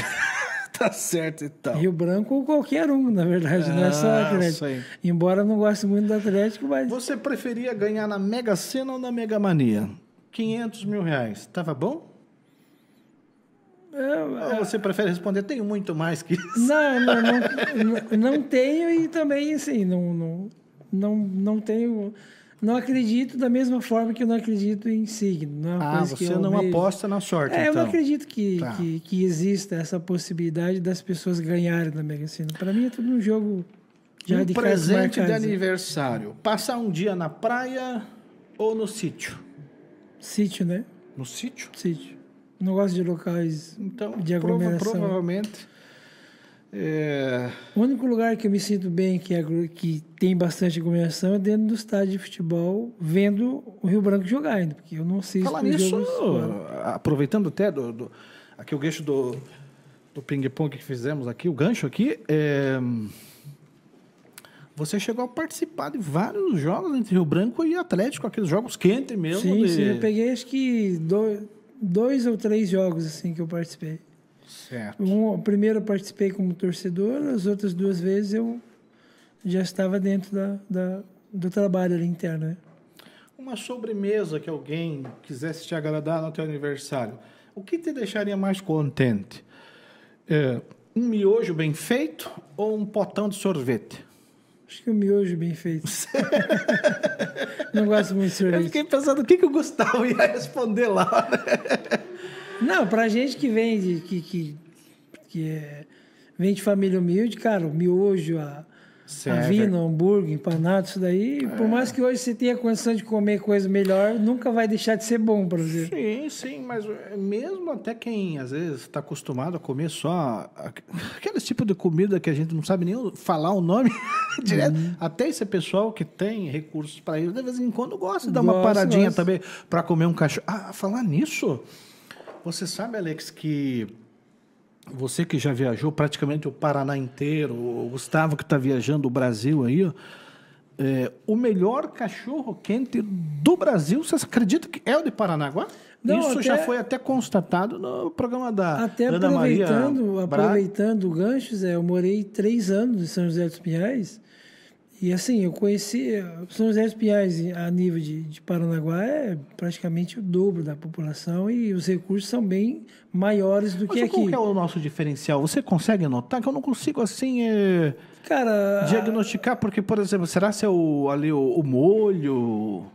tá certo, então. Rio Branco ou qualquer um, na verdade, não é só Ah, Atlético. sei. Embora eu não goste muito do Atlético, mas Você preferia ganhar na Mega Sena ou na Mega Mania? 500 mil reais. Tava bom? Ou você prefere responder, tenho muito mais que isso? não, não, não, não tenho e também, assim, não, não, não, não tenho... Não acredito da mesma forma que eu não acredito em signo. Não é Ah, coisa que você eu não aposta na sorte, É, eu então. não acredito que, Tá. que, que exista essa possibilidade das pessoas ganharem na Mega Sena. Para mim é tudo um jogo já um de presente de aniversário. Passar um dia na praia ou no sítio? Sítio, né? No sítio? Sítio. Não gosto de locais Então, de prova- aglomeração. provavelmente... é, O único lugar que eu me sinto bem, que, é que tem bastante aglomeração, é dentro do estádio de futebol, vendo o Rio Branco jogar ainda, porque eu não assisto Falar nisso, aproveitando até do, do- aqui o gancho do, do ping-pong que fizemos aqui, o gancho aqui, é, você chegou a participar de vários jogos entre Rio Branco e Atlético, aqueles jogos quentes mesmo. Sim, de- sim, eu peguei acho que dois, dois ou três jogos assim que eu participei. Certo. Um, primeiro eu participei como torcedor, as outras duas vezes eu já estava dentro da, da- do trabalho ali interno. Né? Uma sobremesa que alguém quisesse te agradar no teu aniversário, o que te deixaria mais contente? É, um miojo bem feito ou um potão de sorvete? Acho que o miojo bem feito. não gosto muito de Eu sorvete. fiquei pensando o que, que o Gustavo ia responder lá. né? Não, pra gente que vem de, que, que, que é, vem de família humilde, cara, o miojo, a, a Certo. vina, o hambúrguer, empanado, isso daí, por mais que hoje você tenha condição de comer coisa melhor, nunca vai deixar de ser bom pra você. Sim, sim, mas é, mesmo até quem às vezes está acostumado a comer só aqu- aqueles tipos de comida que a gente não sabe nem falar o nome direto, até esse pessoal que tem recursos para isso, de vez em quando gosta de dar uma paradinha gosta. também para comer um cachorro. Ah, falar nisso, você sabe, Alex, que você que já viajou praticamente o Paraná inteiro, o Gustavo que está viajando o Brasil aí, ó, é, o melhor cachorro quente do Brasil, você acredita que é o de Paranaguá? Não, Isso até- já foi até constatado no programa da Até Ana Maria aproveitando, Braga. aproveitando o gancho, Zé, eu morei três anos em São José dos Pinhais. E assim, eu conheci São José dos Pinhais a nível de, de Paranaguá é praticamente o dobro da população e os recursos são bem maiores do que Mas qual aqui. que é o nosso diferencial? Você consegue notar que eu não consigo assim é, Cara, diagnosticar, porque, por exemplo, será se é o, ali o, o molho?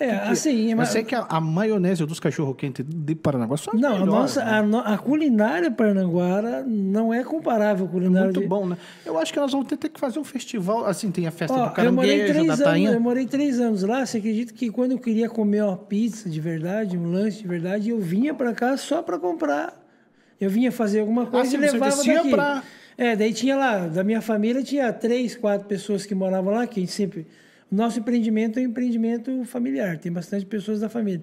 É assim, Mas mas, sei que a, a maionese dos cachorro-quente de Paranaguá são as não, a melhores, nossa né? a, a culinária paranaguara não é comparável à culinária Muito de- bom, né? Eu acho que nós vamos ter que fazer um festival, assim, tem a festa Ó, do caranguejo, da anos, tainha. eu morei três anos lá. Você acredita que quando eu queria comer uma pizza de verdade, um lanche de verdade, eu vinha para cá só para comprar. Eu vinha fazer alguma coisa Ah, e levava daqui. pra- É, daí tinha lá, da minha família tinha três, quatro pessoas que moravam lá, que a gente sempre nosso empreendimento é um empreendimento familiar, tem bastante pessoas da família.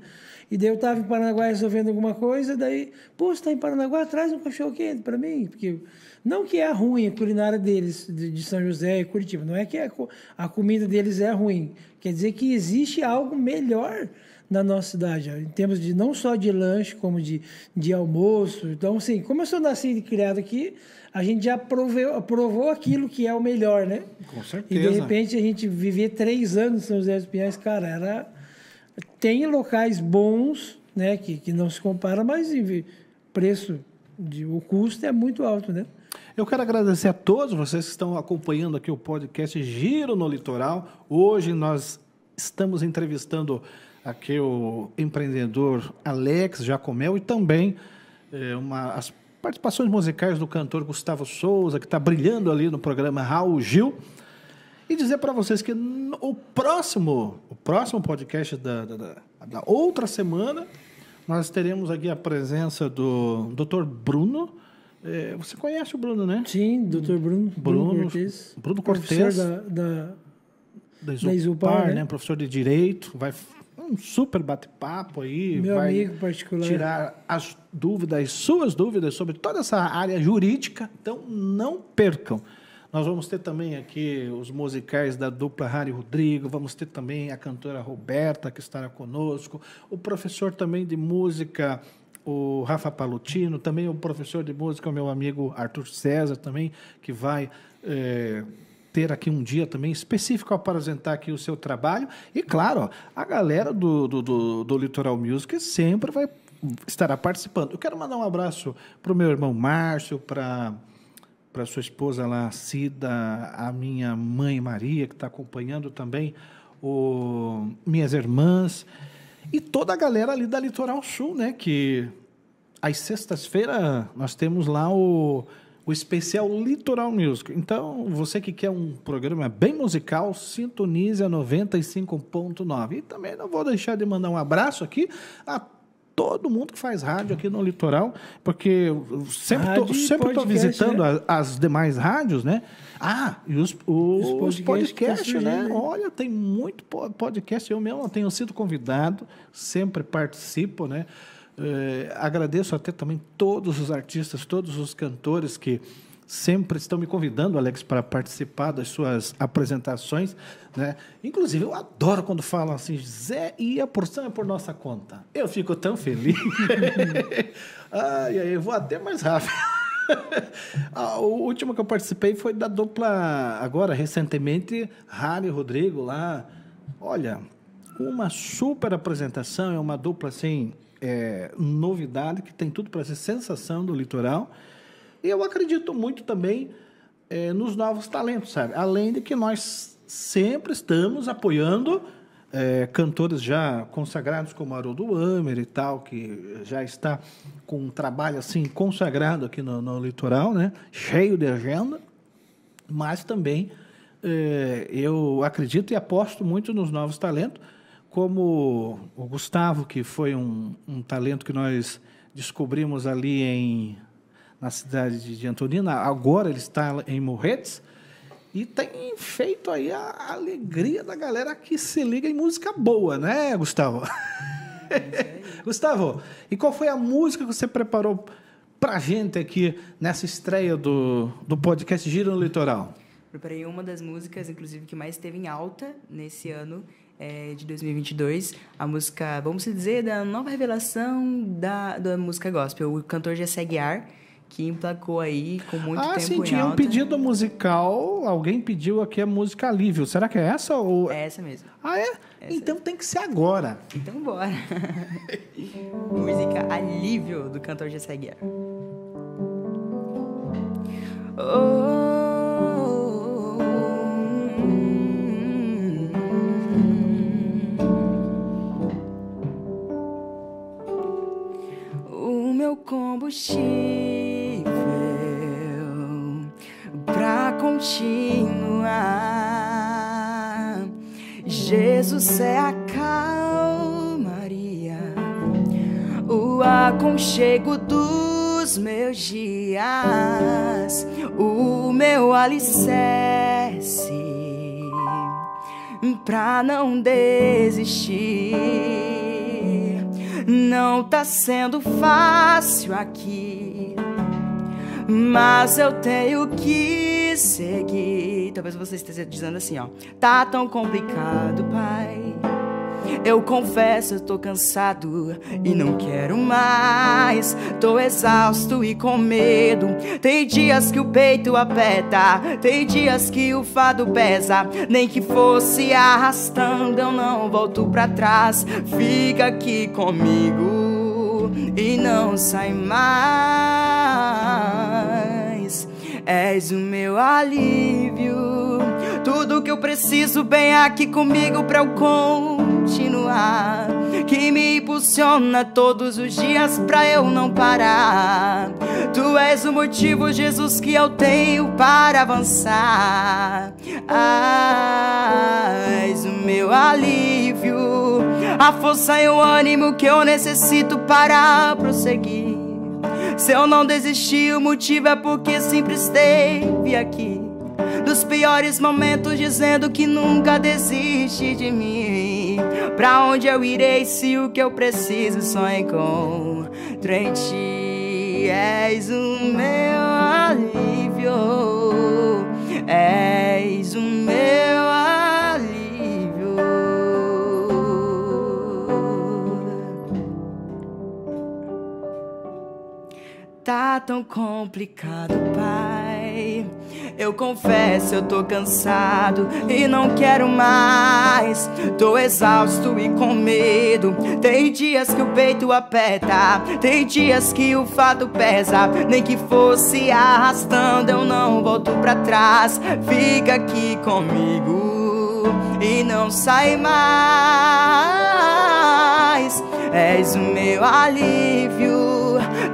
E daí eu estava em Paranaguá resolvendo alguma coisa, daí, pô, você está em Paranaguá, traz um cachorro quente para mim, porque não que é ruim a culinária deles, de, São José e Curitiba, não é que a, a comida deles é ruim, quer dizer que existe algo melhor na nossa cidade, em termos de não só de lanche, como de, de almoço. Então, assim, como eu sou nascido e criado aqui, a gente já proveu, provou aquilo que é o melhor, né? Com E de certeza. repente a gente viver três anos em São José dos Pinhais, cara, era. Tem locais bons, né, que, que não se compara, mas em preço, de, o custo é muito alto, né? Eu quero agradecer a todos vocês que estão acompanhando aqui o podcast Giro no Litoral. Hoje nós estamos entrevistando aqui o empreendedor Alex Jacomel e também eh, uma, as participações musicais do cantor Gustavo Souza, que está brilhando ali no programa Raul Gil. E dizer para vocês que o próximo, o próximo podcast da, da, da, da outra semana, nós teremos aqui a presença do Dr. Bruno. É, você conhece o Bruno, né? Sim, Dr. Bruno. Bruno Cortez. Bruno Cortez. Da, da, da da Isopar né? né? Professor de Direito. Vai um super bate-papo aí. Meu vai amigo particular. Tirar as dúvidas, suas dúvidas sobre toda essa área jurídica. Então, não percam. Nós vamos ter também aqui os musicais da dupla Harry Rodrigo, vamos ter também a cantora Roberta, que estará conosco, o professor também de música, o Rafa Palutino, também o professor de música, o meu amigo Arthur César, também, que vai. É, ter aqui um dia também específico para apresentar aqui o seu trabalho. E, claro, a galera do, do, do, do Litoral Music sempre vai estará participando. Eu quero mandar um abraço para o meu irmão Márcio, para para sua esposa lá, Cida, a minha mãe Maria, que está acompanhando também, o, minhas irmãs, e toda a galera ali da Litoral Sul, né? Que às sextas-feiras nós temos lá o o especial Litoral Music. Então, você que quer um programa bem musical, sintonize a 95.9. E também não vou deixar de mandar um abraço aqui a todo mundo que faz rádio aqui no litoral, porque sempre estou sempre tô visitando né? as, demais rádios, né? Ah, e os, os, os podcasts, né? Olha, tem muito podcast. Eu mesmo tenho sido convidado, sempre participo, né? É, agradeço até também todos os artistas, todos os cantores que sempre estão me convidando, Alex, para participar das suas apresentações. Né? Inclusive, eu adoro quando falam assim, Zé, e a porção é por nossa conta. Eu fico tão feliz. Ai, aí, eu vou até mais rápido. o último que eu participei foi da dupla, agora, recentemente, Rani Rodrigo lá. Olha, uma super apresentação, é uma dupla assim é, novidade, que tem tudo para ser sensação do litoral. E eu acredito muito também é, nos novos talentos, sabe? Além de que nós sempre estamos apoiando é, cantores já consagrados como Haroldo Amer e tal, que já está com um trabalho assim consagrado aqui no, no litoral, né? cheio de agenda, mas também é, eu acredito e aposto muito nos novos talentos, como o Gustavo, que foi um, um talento que nós descobrimos ali em, na cidade de Antonina, agora ele está em Morretes, e tem feito aí a alegria da galera que se liga em música boa, né, Gustavo? Gustavo, e qual foi a música que você preparou pra gente aqui nessa estreia do, do podcast Giro no Litoral? Preparei uma das músicas, inclusive, que mais esteve em alta nesse ano, é, de 2022, a música, vamos dizer, da nova revelação da, da música gospel, o cantor Jessé Guiar, que emplacou aí com muito ah, tempo sim, tinha um pedido musical, alguém pediu aqui a música Alívio. Será que é essa? Ou... É essa mesmo. Ah, é? Essa então é. tem que ser agora. Então bora. música Alívio, do cantor Jessé Guiar. Oh... combustível para continuar. Jesus é a calmaria, o aconchego dos meus dias, o meu alicerce pra não desistir não tá sendo fácil aqui, mas eu tenho que seguir. Talvez você esteja dizendo assim, ó, tá tão complicado, pai. Eu confesso, eu tô cansado e não quero mais. Tô exausto e com medo. Tem dias que o peito aperta, tem dias que o fado pesa. Nem que fosse arrastando, eu não volto pra trás. Fica aqui comigo e não sai mais. És o meu alívio. Tudo que eu preciso bem aqui comigo pra eu continuar. que me impulsiona todos os dias pra eu não parar. Tu és o motivo, Jesus, que eu tenho para avançar. Ah, és o meu alívio, a força e o ânimo que eu necessito para prosseguir. Se eu não desisti, o motivo é porque sempre esteve aqui. Nos piores momentos, dizendo que nunca desiste de mim. Pra onde eu irei se o que eu preciso só encontro em ti? És o meu alívio, és o meu alívio. Tá tão complicado, pai. Eu confesso, eu tô cansado e não quero mais. Tô exausto e com medo. Tem dias que o peito aperta, tem dias que o fato pesa. Nem que fosse arrastando, eu não volto pra trás. Fica aqui comigo e não sai mais. És o meu alívio.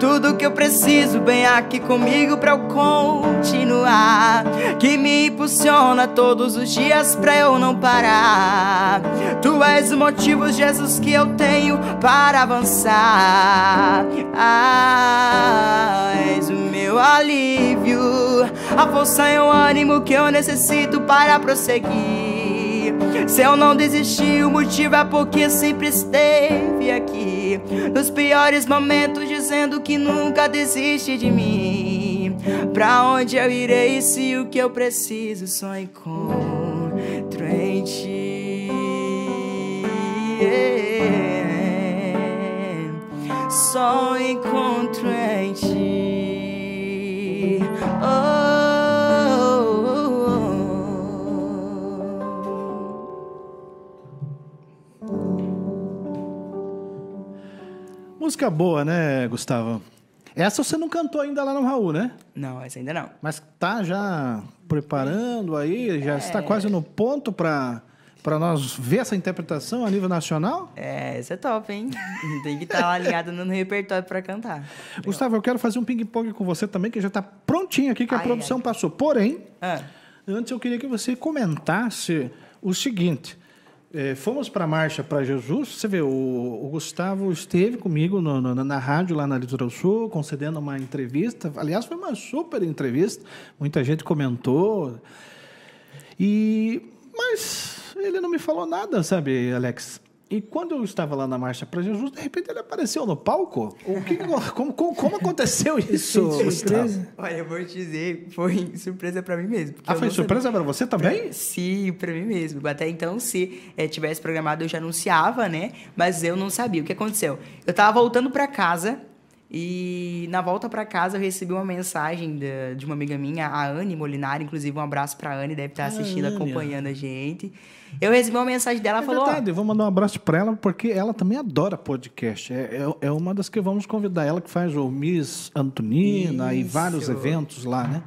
Tudo que eu preciso, bem aqui comigo pra eu continuar. Que me impulsiona todos os dias pra eu não parar. Tu és o motivo, Jesus, que eu tenho para avançar. Ah, és o meu alívio, a força e o ânimo que eu necessito para prosseguir. Se eu não desisti, o motivo é porque sempre esteve aqui. Nos piores momentos, dizendo que nunca desiste de mim. Pra onde eu irei se o que eu preciso só encontro em ti? Só encontro em ti. Oh, Música boa, né, Gustavo? Essa você não cantou ainda lá no Raul, né? Não, essa ainda não. Mas tá já preparando aí, já está É. quase no ponto para para nós ver essa interpretação a nível nacional? É, essa é top, hein? Tem que estar alinhado no repertório pra cantar. Gustavo, eu quero fazer um ping-pong com você também, que já está prontinho aqui, que a Ai, produção passou. Porém, Ah, antes eu queria que você comentasse o seguinte. Eh, fomos para a Marcha para Jesus. Você vê, o, o Gustavo esteve comigo no- no- na rádio lá na Litoral Sul, concedendo uma entrevista. Aliás, foi uma super entrevista. Muita gente comentou. E mas ele não me falou nada, sabe, Alex? E quando eu estava lá na Marcha para Jesus, de repente ele apareceu no palco. O que, como, como, como aconteceu isso? Surpresa. olha, eu vou te dizer, foi surpresa pra mim mesmo. Ah, foi surpresa para você também? Sim, pra mim mesmo. Até então, se eh, tivesse programado, eu já anunciava, né? Mas eu não sabia. O que aconteceu? Eu tava voltando pra casa e na volta pra casa eu recebi uma mensagem da- de uma amiga minha, a Anne Molinari. Inclusive, um abraço pra Anne, deve estar assistindo, Anne. acompanhando a gente. Eu recebi uma mensagem dela, É falou... verdade, eu vou mandar um abraço para ela, porque ela também adora podcast. É, é, é uma das que vamos convidar. Ela que faz o Miss Antonina e Isso. vários eventos lá, né?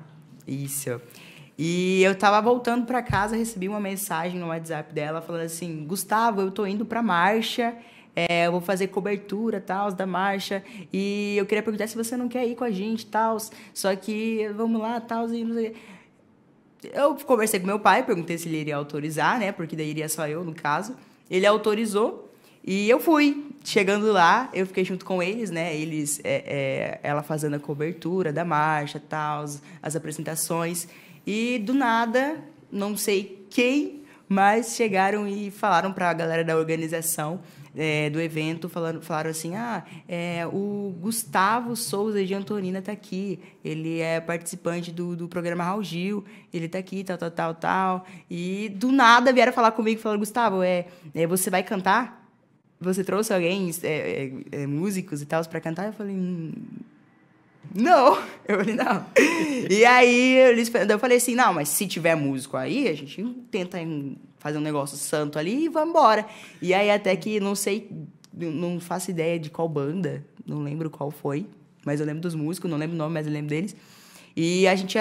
Isso. E eu tava voltando pra casa, recebi uma mensagem no WhatsApp dela falando assim: Gustavo, eu tô indo pra marcha, é, eu vou fazer cobertura tal da marcha e eu queria perguntar se você não quer ir com a gente tal. Só que vamos lá tal e não sei. o quê." Eu conversei com meu pai, perguntei se ele iria autorizar, né? Porque daí iria só eu, no caso. Ele autorizou e eu fui. Chegando lá, eu fiquei junto com eles, né? Eles, é, é, ela fazendo a cobertura da marcha, tal, as apresentações. E do nada, não sei quem, mas chegaram e falaram para a galera da organização é, do evento, falando, falaram assim: ah, é, o Gustavo Souza de Antonina está aqui. Ele é participante do, do programa Raul Gil, ele está aqui, tal, tal, tal, tal. E do nada vieram falar comigo, falaram: Gustavo, é, é, você vai cantar? Você trouxe alguém, é, é, é, músicos e tal, para cantar? Eu falei: "Hum, não, eu falei, não. E aí eu falei assim, não, mas se tiver músico aí, a gente tenta fazer um negócio santo ali e vamos embora. E aí até que não sei, não faço ideia de qual banda, não lembro qual foi, mas eu lembro dos músicos, não lembro o nome, mas eu lembro deles. E a gente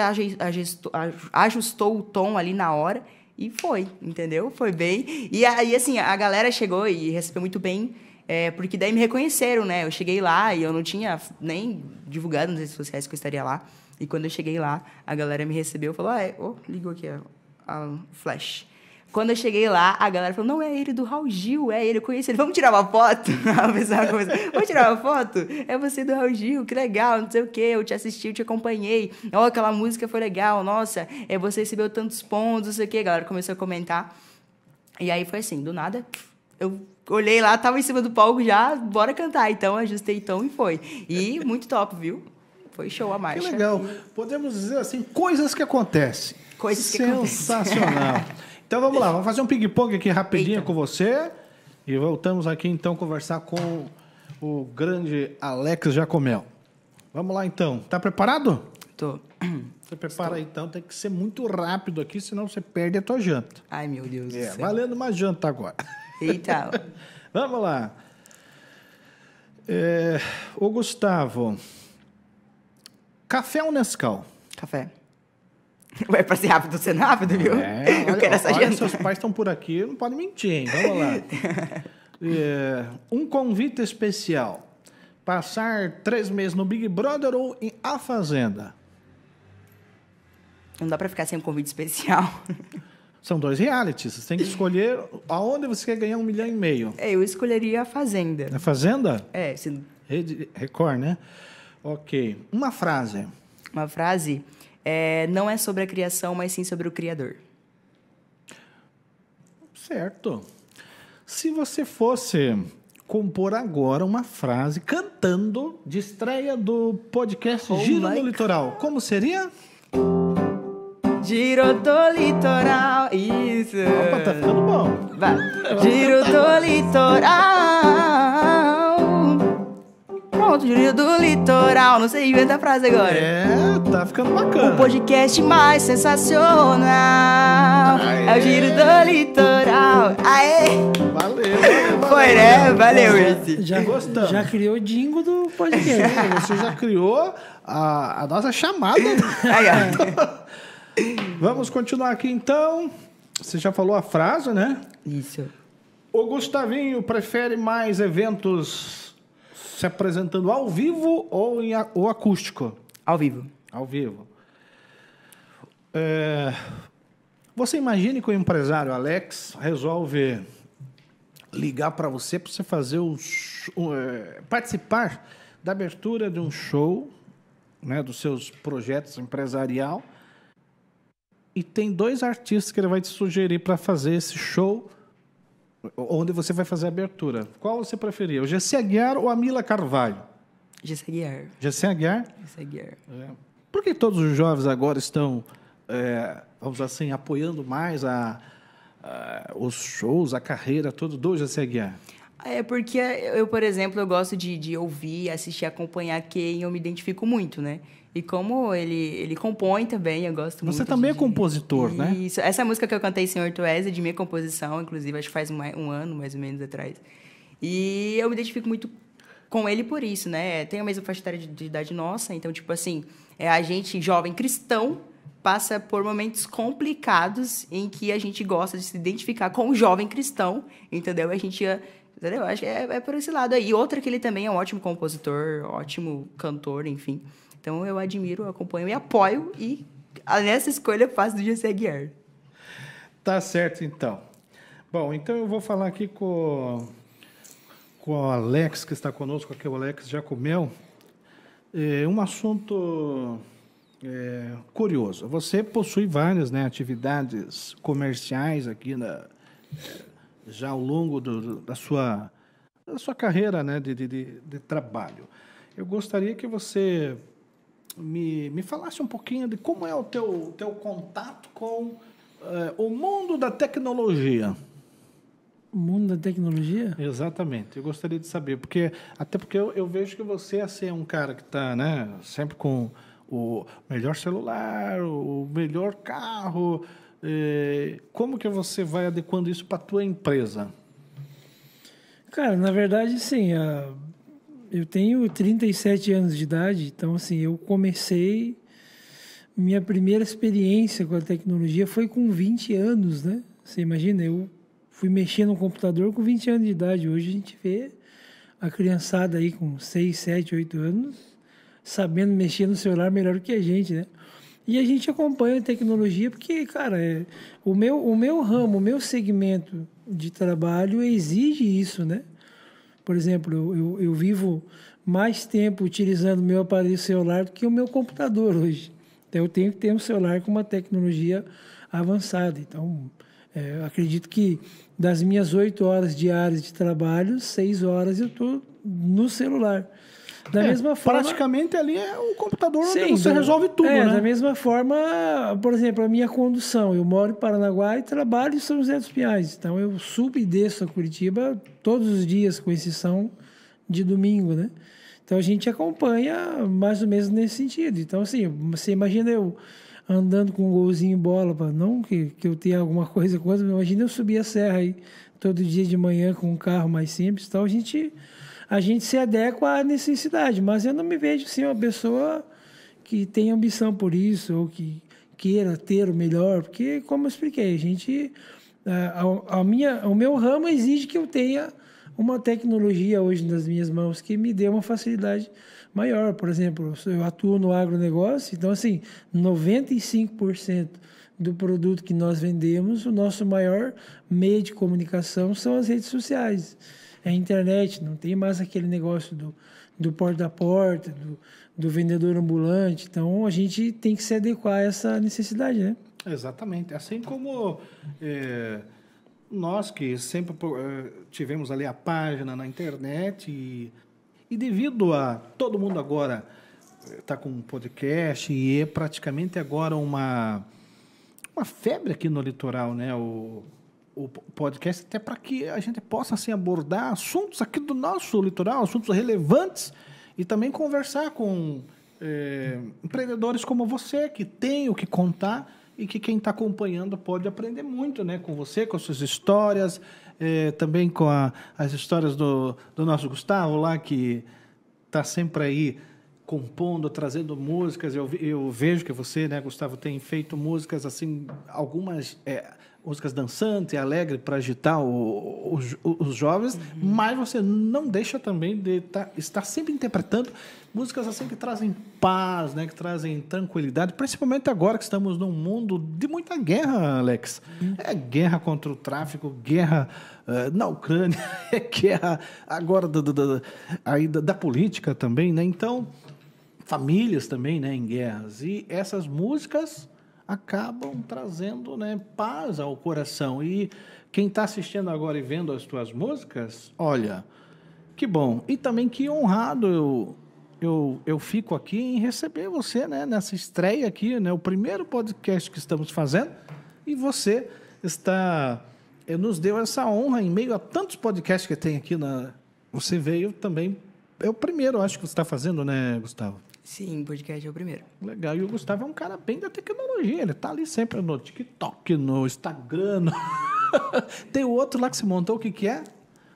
ajustou o tom ali na hora e foi, entendeu? Foi bem. E aí, assim, a galera chegou e recebeu muito bem. É, porque daí me reconheceram, né? Eu cheguei lá e eu não tinha nem divulgado nas redes sociais que eu estaria lá. E quando eu cheguei lá, a galera me recebeu e falou: Ah, é, oh, ligou aqui a, a flash. Quando eu cheguei lá, a galera falou: Não, é ele do Raul Gil, é ele, eu conheci ele. Vamos tirar uma foto? A pessoa começou: Vamos tirar uma foto? É você do Raul Gil, que legal, não sei o quê. Eu te assisti, eu te acompanhei. Oh, aquela música foi legal, nossa, é, você recebeu tantos pontos, não sei o quê. A galera começou a comentar. E aí foi assim: do nada, eu olhei lá, tava em cima do palco já, bora cantar. Então, ajustei tom e foi. E muito top, viu? Foi show a marcha. Que legal. Podemos dizer assim, coisas que acontecem. Coisas que Sensacional. então vamos lá, vamos fazer um ping-pong aqui rapidinho Eita. com você. E voltamos aqui então conversar com o grande Alex Jacomel. Vamos lá então. Tá preparado? Tô. Você prepara Estou. então, tem que ser muito rápido aqui, senão você perde a tua janta. Ai, meu Deus é, do céu. Valendo uma janta agora. Eita. Vamos lá. É, o Gustavo. Café ou Nescau? Café. Vai pra ser rápido, sendo rápido, viu? É, eu olha, quero essa olha, seus pais estão por aqui, não podem mentir, hein? Vamos lá. é, um convite especial. Passar três meses no Big Brother ou em A Fazenda? Não dá pra ficar sem um convite especial. São dois realities. Você tem que escolher aonde você quer ganhar um milhão e meio. É, eu escolheria a Fazenda. A Fazenda? É. Se... Rede Record, né? Ok. Uma frase. Uma frase é, não é sobre a criação, mas sim sobre o Criador. Certo. Se você fosse compor agora uma frase cantando de estreia do podcast oh Giro no Litoral, como seria? Giro do litoral, isso. Opa, tá ficando bom. Vai. Giro do litoral. Pronto, Giro do litoral. Não sei inventar a frase agora. É, tá ficando bacana. O podcast mais sensacional Aê. é o Giro do litoral. Aê! Valeu, valeu, Foi, né? Valeu, esse. Já, Gostamos. já criou o dingo do podcast. Você já criou a, a nossa chamada. Vamos continuar aqui então. Você já falou a frase, né? Isso. O Gustavinho prefere mais eventos se apresentando ao vivo ou em ou acústico? Ao vivo. Ao vivo. É, você imagine que o empresário Alex resolve ligar para você para você fazer o, o é, participar da abertura de um show, né, dos seus projetos empresarial e tem dois artistas que ele vai te sugerir para fazer esse show onde você vai fazer a abertura. Qual você preferia? O Jesse Aguiar ou a Mila Carvalho? Jesse Aguiar. Jesse Aguiar? Jesse Aguiar. É. Por que todos os jovens agora estão, é, vamos assim, apoiando mais a, a, os shows, a carreira toda do Jesse Aguiar? É porque eu, por exemplo, eu gosto de, de ouvir, assistir, acompanhar quem eu me identifico muito, né? E como ele, ele compõe também, eu gosto Você muito. Você também de, é compositor, né? Isso. Essa música que eu cantei, Senhor Tu És, é de minha composição, inclusive, acho que faz um, um ano, mais ou menos, atrás. E eu me identifico muito com ele por isso, né? Tem a mesma faixa etária de, de idade nossa, então, tipo assim, é a gente, jovem cristão, passa por momentos complicados em que a gente gosta de se identificar com o jovem cristão, entendeu? A gente Entendeu? Acho que é, é por esse lado aí. E outra que ele também é um ótimo compositor, ótimo cantor, enfim. Então eu admiro, acompanho e apoio. E nessa escolha eu faço do GC Aguiar. Tá certo, então. Bom, então eu vou falar aqui com, com o Alex, que está conosco aqui, o Alex Jacomel. É um assunto é, curioso. Você possui várias né, atividades comerciais aqui na, já ao longo do, da, sua, da sua carreira né, de, de, de trabalho. Eu gostaria que você me, me falasse um pouquinho de como é o teu, teu contato com uh, o mundo da tecnologia. O mundo da tecnologia? Exatamente. Eu gostaria de saber, porque até porque eu, eu vejo que você assim, é um cara que está né, sempre com o melhor celular, o melhor carro, é, como que você vai adequando isso para a tua empresa? Cara, na verdade, sim. Eu tenho 37 anos de idade, então assim, eu comecei minha primeira experiência com a tecnologia foi com 20 anos, né? Você imagina, eu fui mexer no computador com 20 anos de idade. Hoje a gente vê a criançada aí com 6, 7, 8 anos, sabendo mexer no celular melhor que a gente, né? E a gente acompanha a tecnologia porque, cara, é, o, meu, o meu ramo, o meu segmento de trabalho exige isso, né? Por exemplo, eu, eu, vivo mais tempo utilizando meu aparelho celular do que o meu computador hoje. Então, eu tenho que ter um celular com uma tecnologia avançada. Então, é, acredito que das minhas oito horas diárias de trabalho, seis horas eu estou no celular. Da É, mesma forma. Praticamente ali é o computador onde você resolve tudo, é, né? Da mesma forma, por exemplo, a minha condução. Eu moro em Paranaguá e trabalho em São José dos Pinhais. Então, eu subo e desço a Curitiba todos os dias, com exceção de domingo, né? Então, a gente acompanha mais ou menos nesse sentido. Então, assim, você imagina eu andando com um golzinho em bola, não que, que eu tenha alguma coisa contra, mas imagina eu subir a serra aí todo dia de manhã com um carro mais simples. Então, a gente, a gente se adequa à necessidade. Mas eu não me vejo assim uma pessoa que tem ambição por isso ou que queira ter o melhor, porque como eu expliquei, a gente a, a- minha, o meu ramo exige que eu tenha uma tecnologia hoje nas minhas mãos que me dê uma facilidade maior. Por exemplo, eu atuo no agronegócio, então assim, 95% do produto que nós vendemos, o nosso maior meio de comunicação são as redes sociais. É a internet, não tem mais aquele negócio do, do porta a porta, do, do vendedor ambulante. Então, a gente tem que se adequar a essa necessidade, né? Exatamente. Assim como é, nós que sempre é, tivemos ali a página na internet e, e devido a todo mundo agora está com um podcast e é praticamente agora uma uma febre aqui no litoral, né? O, o podcast até para que a gente possa assim abordar assuntos aqui do nosso litoral, assuntos relevantes e também conversar com é, empreendedores como você que tem o que contar e que quem está acompanhando pode aprender muito, né? Com você, com as suas histórias, é, também com a- as histórias do, do nosso Gustavo lá que está sempre aí compondo, trazendo músicas. Eu, eu vejo que você, né, Gustavo, tem feito músicas assim, algumas é, músicas dançantes, alegres para agitar o- os, os jovens, mas você não deixa também de tá- estar sempre interpretando músicas assim que trazem paz, né, que trazem tranquilidade, principalmente agora que estamos num mundo de muita guerra, Alex. É guerra contra o tráfico, guerra eh, na Ucrânia, é guerra agora do, do- do- aí da, da política também, né? Então, famílias também, né, em guerras. E essas músicas acabam trazendo, né, paz ao coração. E quem está assistindo agora e vendo as tuas músicas, olha, que bom. E também que honrado eu, eu, eu fico aqui em receber você, né, nessa estreia aqui, né, o primeiro podcast que estamos fazendo. E você está eh, nos deu essa honra em meio a tantos podcasts que tem aqui na você veio também é o primeiro, acho que você está fazendo, né, Gustavo? Sim, podcast é o primeiro. Legal. E o Gustavo é um cara bem da tecnologia. Ele tá ali sempre no TikTok, no Instagram. no- Tem o outro lá que se montou, o que que é?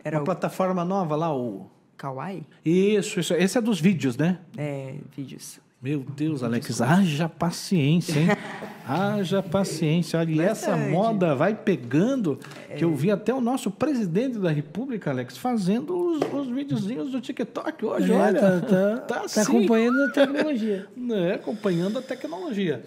Era Uma o- plataforma nova lá, o... Kawaii? Isso, isso. Esse é dos vídeos, né? É, vídeos. Meu Deus, Alex, haja paciência, hein? haja paciência. Olha, e essa Verdade. moda vai pegando, que eu vi até o nosso presidente da República, Alex, fazendo os, os videozinhos do TikTok hoje, É, olha. tá, tá, tá tá assim. acompanhando a tecnologia. né, acompanhando a tecnologia.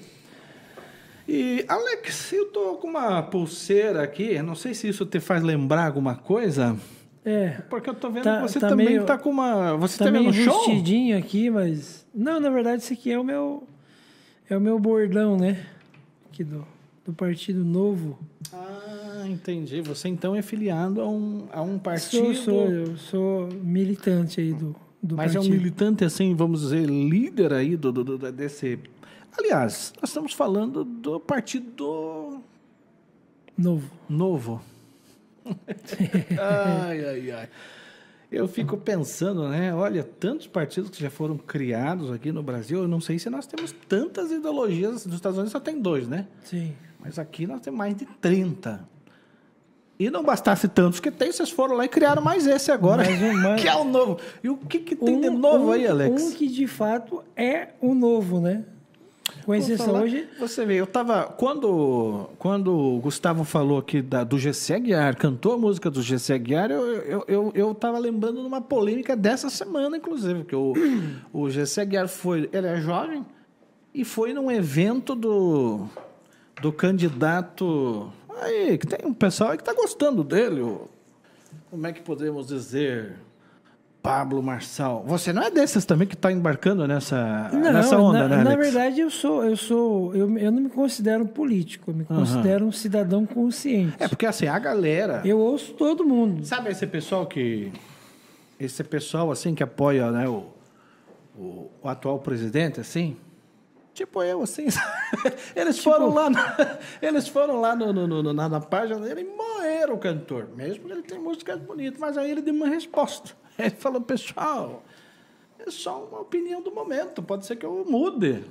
E, Alex, eu tô com uma pulseira aqui, não sei se isso te faz lembrar alguma coisa, É, porque eu tô vendo Tá- que você tá também meio- tá com uma... Você tá tá meio show? rustidinho aqui, mas... Não, na verdade, esse aqui é o meu... É o meu bordão, né? Aqui do, do Partido Novo. Ah, entendi. Você então é filiado a um, a um partido... Sou, sou, eu sou militante aí do, do Mas é partido. um militante, assim, vamos dizer, líder aí do, do, do- desse... Aliás, nós estamos falando do Partido Novo. Novo. Ai, ai, ai. Eu fico pensando, né? Olha, tantos partidos que já foram criados aqui no Brasil. Eu não sei se nós temos tantas ideologias. Nos Estados Unidos só tem dois, né? Sim. Mas aqui nós temos mais de 30. E não bastasse tantos que tem, vocês foram lá e criaram mais esse agora. Mais um, mais- que é o novo. E o que, que tem de novo um, aí, Alex? Um que de fato é o novo, né? Falar- hoje. Você vê, eu tava. Quando, quando o Gustavo falou aqui da, do GC Aguiar, cantou a música do GC Aguiar, eu, eu, eu, eu tava lembrando de uma polêmica dessa semana, inclusive, que o, o GC Aguiar foi. Ele é jovem e foi num evento do, do candidato. Aí, que tem um pessoal aí que tá gostando dele, o, como é que podemos dizer? Pablo Marçal. Você não é desses também que está embarcando nessa, nessa onda, na, né? na Alex? verdade, eu sou, eu sou, eu, eu não me considero político, eu me considero um cidadão consciente. É porque assim, a galera. Eu ouço todo mundo. Sabe esse pessoal que. Esse pessoal assim que apoia né, o, o, o atual presidente, assim? Tipo eu, assim. eles foram lá, na, eles foram lá no, no- no- na, na página dele e moeram o cantor. Mesmo que ele tem músicas bonitas, mas aí ele deu uma resposta. Ele falou, pessoal, é só uma opinião do momento, pode ser que eu mude.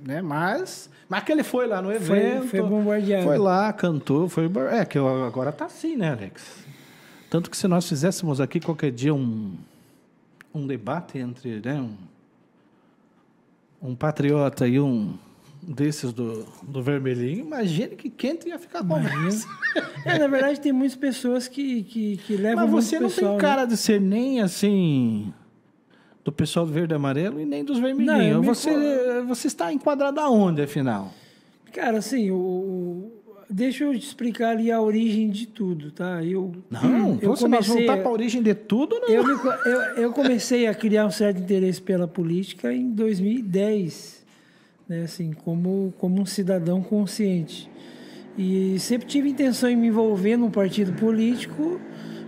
Né? Mas, mas que ele foi lá no Foi- evento. foi bombardeado. Foi lá, cantou. Foi, é, que eu- agora tá assim, né, Alex? Tanto que se nós fizéssemos aqui qualquer dia um, um debate entre né, um, um patriota e um desses do, do vermelhinho, imagine que quente ia ficar bom. É, na verdade, tem muitas pessoas que, que, que levam Mas você não pessoal, tem né? cara de ser nem assim do pessoal do verde e amarelo e nem dos Não, eu vermelhinhos. me Você, você está enquadrado aonde, afinal? Cara, assim, o- deixa eu te explicar ali a origem de tudo, tá? Eu, Não, eu você comecei, voltar para a origem de tudo, não. eu, eu, eu comecei a criar um certo interesse pela política em 2010, né? Assim, como, como um cidadão consciente. E sempre tive intenção em me envolver num partido político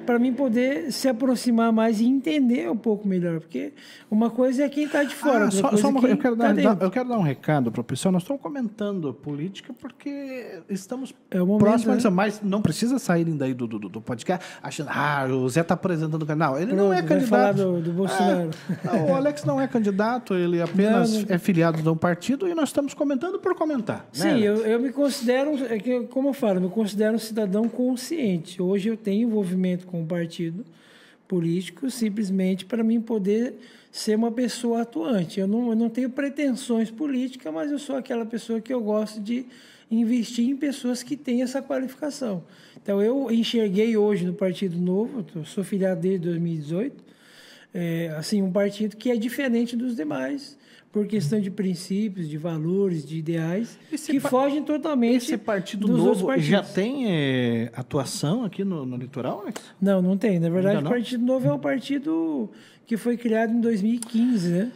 para mim poder se aproximar mais e entender um pouco melhor. Porque uma coisa é quem está de fora, Ah, só, só é uma, eu, quero tá dar, eu quero dar um recado para o pessoal. Nós estamos comentando política porque estamos É o momento, próximos, né? mas não precisa saírem daí do, do, do podcast achando ah, o Zé está apresentando o canal. Ele não Pronto, é vai candidato. do- do Bolsonaro. É, não, o Alex não é candidato, ele apenas Não, não- é filiado de um partido e nós estamos comentando por comentar. né, Sim, Alex? eu, eu me considero, é como eu falo, eu me considero um cidadão consciente. Hoje eu tenho envolvimento com o partido político simplesmente para mim poder ser uma pessoa atuante. Eu não, eu não tenho pretensões políticas, mas eu sou aquela pessoa que eu gosto de investir em pessoas que têm essa qualificação. Então eu enxerguei hoje no Partido Novo, sou filiado desde 2018, é, assim, um partido que é diferente dos demais, por questão de princípios, de valores, de ideais, Esse que fogem totalmente Esse partido novo já tem eh, atuação aqui no, no litoral, Alex? Não, não tem. Na verdade, o? Partido Novo é um partido que foi criado em 2015, né?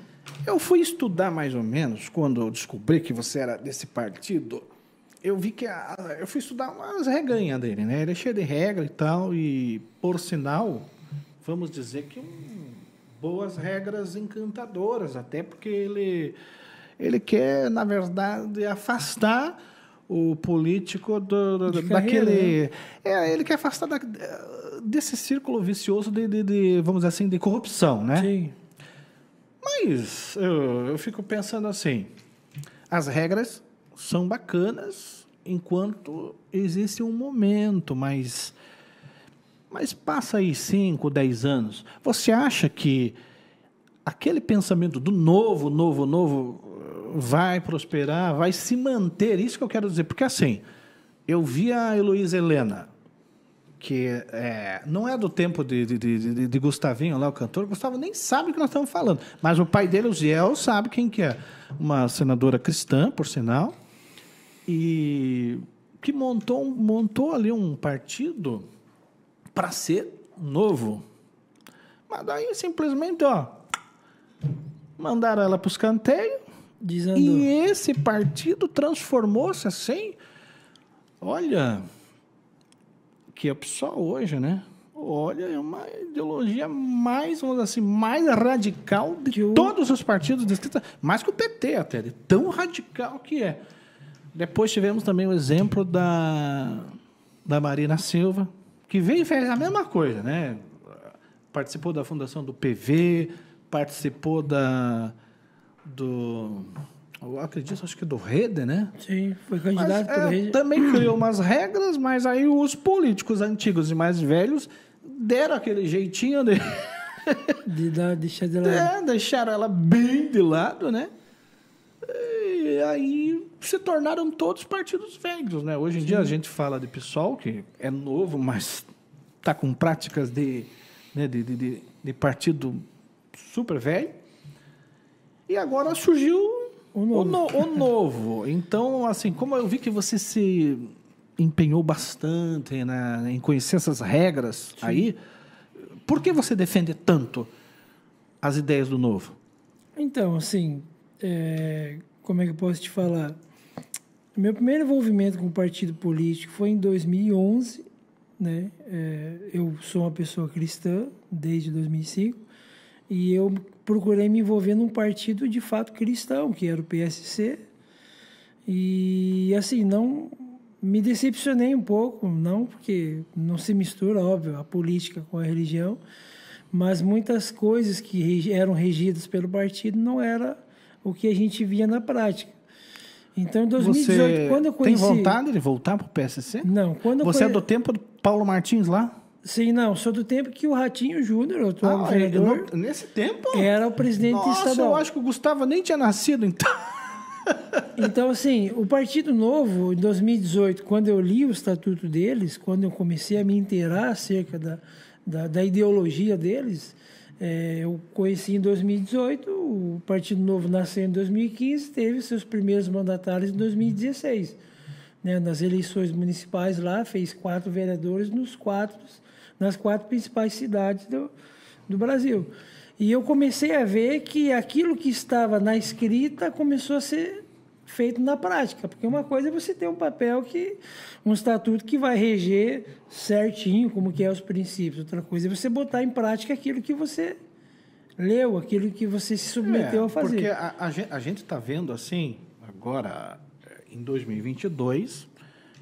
Eu fui estudar mais ou menos quando eu descobri que você era desse partido. Eu vi que a- eu fui estudar umas reganhas dele, né? Ele é cheio de regra e tal, e por sinal, vamos dizer que um, boas regras encantadoras, até porque ele, ele quer, na verdade, afastar o político do, do- daquele. É, ele quer afastar da- desse círculo vicioso de, de- de, vamos dizer assim, de corrupção, né? Sim. Mas eu, eu fico pensando assim: as regras são bacanas enquanto existe um momento, mas, mas passa aí 5, 10 anos. Você acha que aquele pensamento do novo, novo, novo eh, vai prosperar, vai se manter? Isso que eu quero dizer. Porque assim, eu vi a Heloísa Helena que é, não é do tempo de, de, de, de- Gustavinho lá, o cantor. Gustavo nem sabe o que nós estamos falando. Mas o pai dele, o Ziel, sabe quem que é. Uma senadora cristã, por sinal, e que montou, montou ali um partido para ser novo. Mas daí simplesmente, ó, mandaram ela para os canteiros Desandou. e esse partido transformou-se assim. Olha, que é o pessoal hoje, né? Olha, é uma ideologia mais, vamos dizer assim, mais radical de Que o- todos os partidos de esquerda, mais que o PT até, de tão radical que é. Depois tivemos também o exemplo da, da Marina Silva, que veio e fez a mesma coisa, né? Participou da fundação do PV, participou da do eu acredito, acho que do Rede, né? Sim, foi Mas, candidato é, pela rede. também criou umas regras, mas aí os políticos antigos e mais velhos deram aquele jeitinho de, De dar, deixar de lado. é, deixaram ela bem de lado, né? E aí se tornaram todos partidos velhos, né? Hoje em dia a gente fala de PSOL, que é novo, mas está com práticas de, né, de, de, de, partido super velho. E agora surgiu O o, novo. no- o novo. Então, assim, como eu vi que você se empenhou bastante na, em conhecer essas regras aí, por que você defende tanto as ideias do novo? Então, assim, é, como é que eu posso te falar? Meu primeiro envolvimento com o partido político foi em 2011, né? É, eu sou uma pessoa cristã desde 2005 e eu procurei me envolver num partido de fato cristão, que era o PSC. E assim, não me decepcionei um pouco, não porque não se mistura, óbvio, a política com a religião, mas muitas coisas que eram regidas pelo partido não era o que a gente via na prática. Então, em 2018, você quando eu tem conheci... vontade de voltar para o PSC? Não, quando Você é conhe- do tempo do Paulo Martins lá? Sim, não, sou do tempo que o Ratinho Júnior, o atual Ah, é, governador, no- nesse tempo? era o presidente Nossa, estadual. eu acho que o Gustavo nem tinha nascido, então. Então, assim, o Partido Novo, em 2018, quando eu li o estatuto deles, quando eu comecei a me inteirar acerca da, da, da ideologia deles, eh, eu conheci em 2018, o Partido Novo nasceu em 2015, teve seus primeiros mandatários em 2016. Né, nas eleições municipais lá, fez quatro vereadores nos quatro, nas quatro principais cidades do, do Brasil. E eu comecei a ver que aquilo que estava na escrita começou a ser feito na prática, porque uma coisa é você ter um papel que um estatuto que vai reger certinho como que é os princípios, outra coisa é você botar em prática aquilo que você leu, aquilo que você se submeteu É, a fazer. Porque a, a gen- a gente está vendo assim, agora eh, em 2022,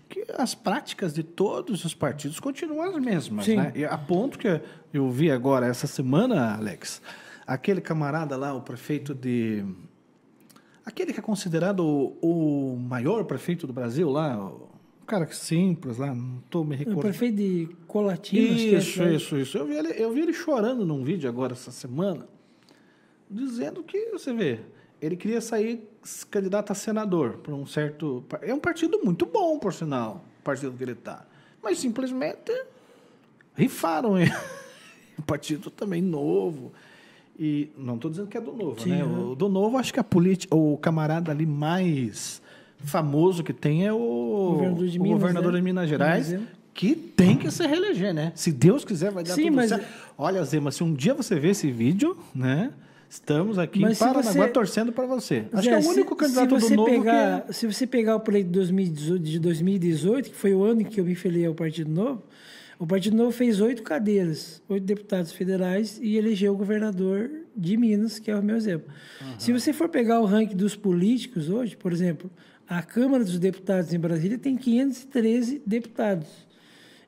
que as práticas de todos os partidos continuam as mesmas. Sim. Né? E a ponto que eu vi agora, essa semana, Alex, aquele camarada lá, o prefeito de. Aquele que é considerado o, o maior prefeito do Brasil lá, o cara que simples lá, não estou me o recordando. prefeito de Colatina, é, Isso, né? isso, isso. Eu vi, ele, eu vi ele chorando num vídeo agora essa semana, dizendo que, você vê, ele queria sair candidato a senador por um certo. É um partido muito bom, por sinal, o partido que ele está. Mas simplesmente rifaram ele. um partido também novo. E não estou dizendo que é do novo, Sim, né? O do novo, acho que a política, o camarada ali mais famoso que tem é o Governador de o Minas, governador né? de Minas Gerais, Zema. que tem que se reeleger, né? Se Deus quiser, vai dar Sim, tudo mas- certo. Olha, Zema, se um dia você ver esse vídeo, né? Estamos aqui Mas em se Paranaguá você- torcendo para você. Acho Zé, que é o se- único candidato se do novo pegar, que... é Se você pegar o pleito de 2018, de 2018, que foi o ano em que eu me filiei ao Partido Novo, o Partido Novo fez oito cadeiras, oito deputados federais e elegeu o governador de Minas, que é o meu exemplo. Se você for pegar o ranking dos políticos hoje, por exemplo, a Câmara dos Deputados em Brasília tem 513 deputados.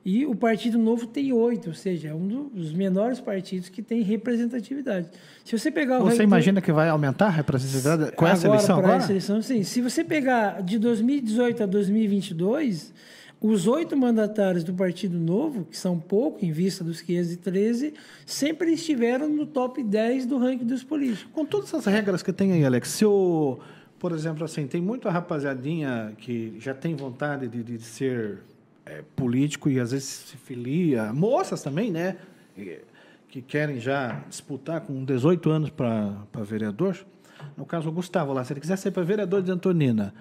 E o Partido Novo tem oito, ou seja, é um dos menores partidos que tem representatividade. Se você pegar ranking Você do- imagina que vai aumentar a representatividade com essa agora, eleição para agora? essa eleição, sim. Se você pegar de 2018 a 2022, os oito mandatários do Partido Novo, que são pouco em vista dos 513, sempre estiveram no top 10 do ranking dos políticos. Com todas essas regras que tem aí, Alex, se o, por exemplo, assim, tem muita rapaziadinha que já tem vontade de, de ser é, político e às vezes se filia, moças também, né? Que querem já disputar com 18 anos para vereador. No caso, o Gustavo lá, se ele quiser ser para vereador de Antonina,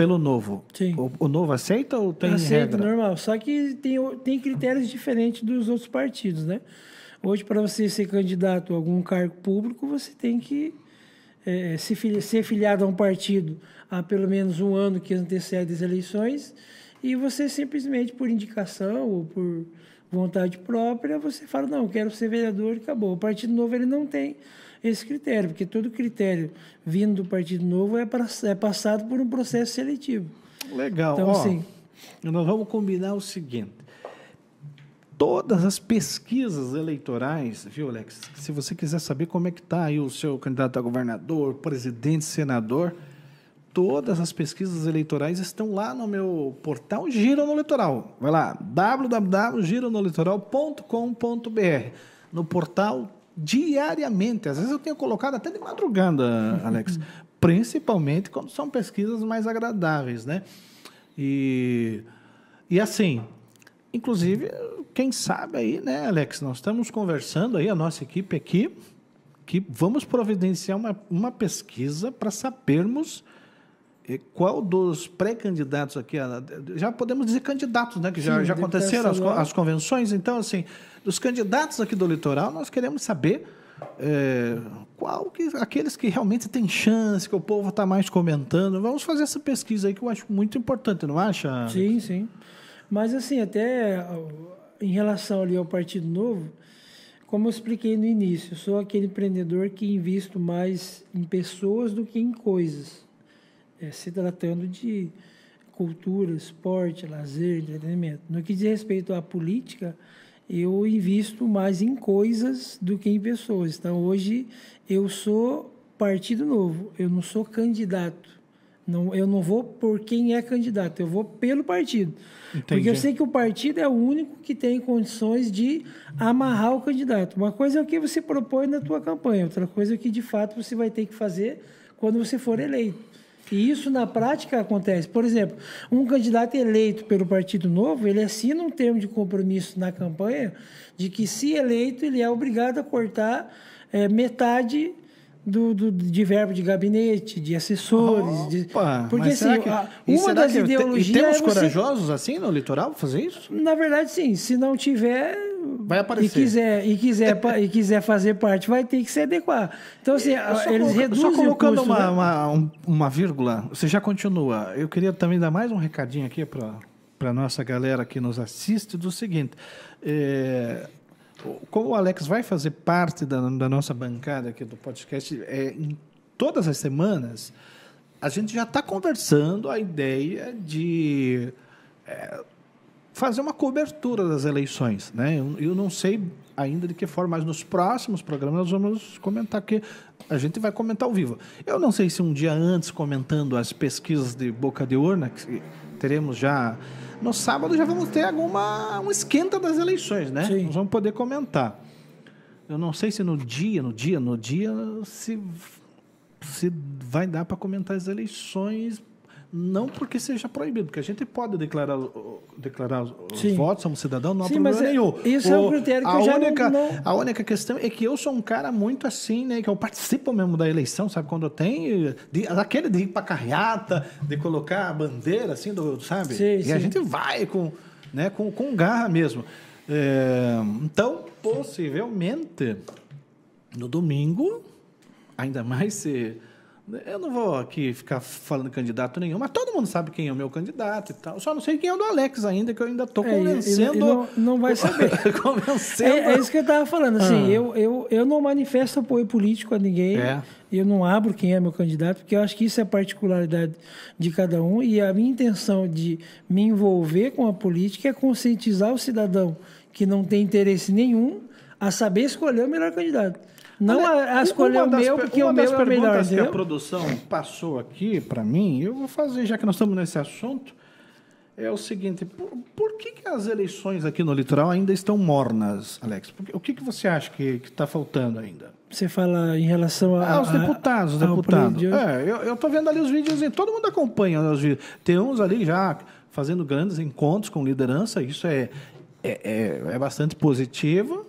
pelo novo, Sim. o, o novo aceita ou tem Aceito, regra? normal. Só que tem, tem critérios diferentes dos outros partidos, né? Hoje, para você ser candidato a algum cargo público, você tem que eh, se fili- ser filiado a um partido há pelo menos um ano que antecede as eleições e você simplesmente, por indicação ou por vontade própria, você fala, não, eu quero ser vereador e acabou. O Partido Novo ele não tem esse critério, porque todo critério vindo do Partido Novo é, é passado por um processo seletivo. Legal. Então, Ó, assim- Nós vamos combinar o seguinte. Todas as pesquisas eleitorais, viu, Alex? Se você quiser saber como é que está aí o seu candidato a governador, presidente, senador, todas as pesquisas eleitorais estão lá no meu portal Giro no Litoral. Vai lá, www.gironolitoral.com.br. No portal diariamente. Às vezes eu tenho colocado até de madrugada, Alex. Principalmente quando são pesquisas mais agradáveis, né? E, e assim, inclusive, quem sabe aí, né, Alex? Nós estamos conversando aí, a nossa equipe aqui, que vamos providenciar uma, uma pesquisa para sabermos eh, qual dos pré-candidatos aqui, a- já podemos dizer candidatos, né? Que já, Sim, já aconteceram as, as convenções. Então, assim, dos candidatos aqui do litoral, nós queremos saber eh, qual que, aqueles que realmente têm chance, que o povo está mais comentando. Vamos fazer essa pesquisa aí que eu acho muito importante, não acha? Sim, sim. Mas assim, até em relação ali ao Partido Novo, como eu expliquei no início, eu sou aquele empreendedor que invisto mais em pessoas do que em coisas. É, se tratando de cultura, esporte, lazer, entretenimento. No que diz respeito à política, eu invisto mais em coisas do que em pessoas. Então, hoje, eu sou Partido Novo, eu não sou candidato. Não, eu não vou por quem é candidato, eu vou pelo partido. Porque eu Entendi. sei que o partido é o único que tem condições de amarrar o candidato. Uma coisa é o que você propõe na tua campanha, outra coisa é o que de fato você vai ter que fazer quando você for eleito. E isso na prática acontece. Por exemplo, um candidato eleito pelo Partido Novo, ele assina um termo de compromisso na campanha de que, se eleito, ele é obrigado a cortar eh, metade do, do- de verbo de gabinete, de assessores. de- Opa, porque mas será assim, que- a- uma das ideologias E temos é você corajosos assim no litoral fazer isso? na verdade, sim. Se não tiver. Vai aparecer. E quiser, e, quiser, e quiser fazer parte, vai ter que se adequar. Então, assim, só eles coloca- reduzem Só colocando custo, uma, né? uma, um- uma vírgula, você já continua. Eu queria também dar mais um recadinho aqui para a nossa galera que nos assiste do seguinte. é, como o Alex vai fazer parte da, da nossa bancada aqui do podcast, é, em todas as semanas, a gente já está conversando a ideia de é, fazer uma cobertura das eleições, né? Eu, eu não sei ainda de que forma, mas nos próximos programas nós vamos comentar que a gente vai comentar ao vivo. Eu não sei se um dia antes comentando as pesquisas de boca de urna que teremos já no sábado já vamos ter alguma um esquenta das eleições, né? Sim. Nós vamos poder comentar. Eu não sei se no dia, no dia, no dia se se vai dar para comentar as eleições, não porque seja proibido, porque a gente pode declarar, declarar os Sim. votos como cidadão, não há Sim, problema mas é- nenhum. isso é um critério que a eu já única, não- A única questão é que eu sou um cara muito assim, né, que eu participo mesmo da eleição, sabe, quando tem, de, aquele de ir para carreata, de colocar a bandeira, assim, do, sabe? Sim, e a sim. gente vai com, né, com, com garra mesmo. É, então, possivelmente, no domingo, ainda mais se. Eu não vou aqui ficar falando candidato nenhum, mas todo mundo sabe quem é o meu candidato e tal. Só não sei quem é o do Alex ainda, que eu ainda estou É, e- e- e convencendo. não- não vai saber. convencendo. É, é isso que eu estava falando. Assim, Ah. eu, eu, eu não manifesto apoio político a ninguém. É. Eu não abro quem é meu candidato, porque eu acho que isso é particularidade de cada um. E a minha intenção de me envolver com a política é conscientizar o cidadão que não tem interesse nenhum a saber escolher o melhor candidato. Não a, a escolher Uma o meu, porque o meu das é o melhor. perguntas que a entendeu? produção passou aqui para mim, eu vou fazer, já que nós estamos nesse assunto, é o seguinte: por, por que, que as eleições aqui no litoral ainda estão mornas, Alex? Porque- o que, que você acha que está faltando ainda? Você fala em relação a, Ah, os a- deputados, deputados. É, eu, tô vendo ali os vídeos, todo mundo acompanha os vídeos. Tem uns ali já fazendo grandes encontros com liderança, isso é, é, é, é bastante positivo.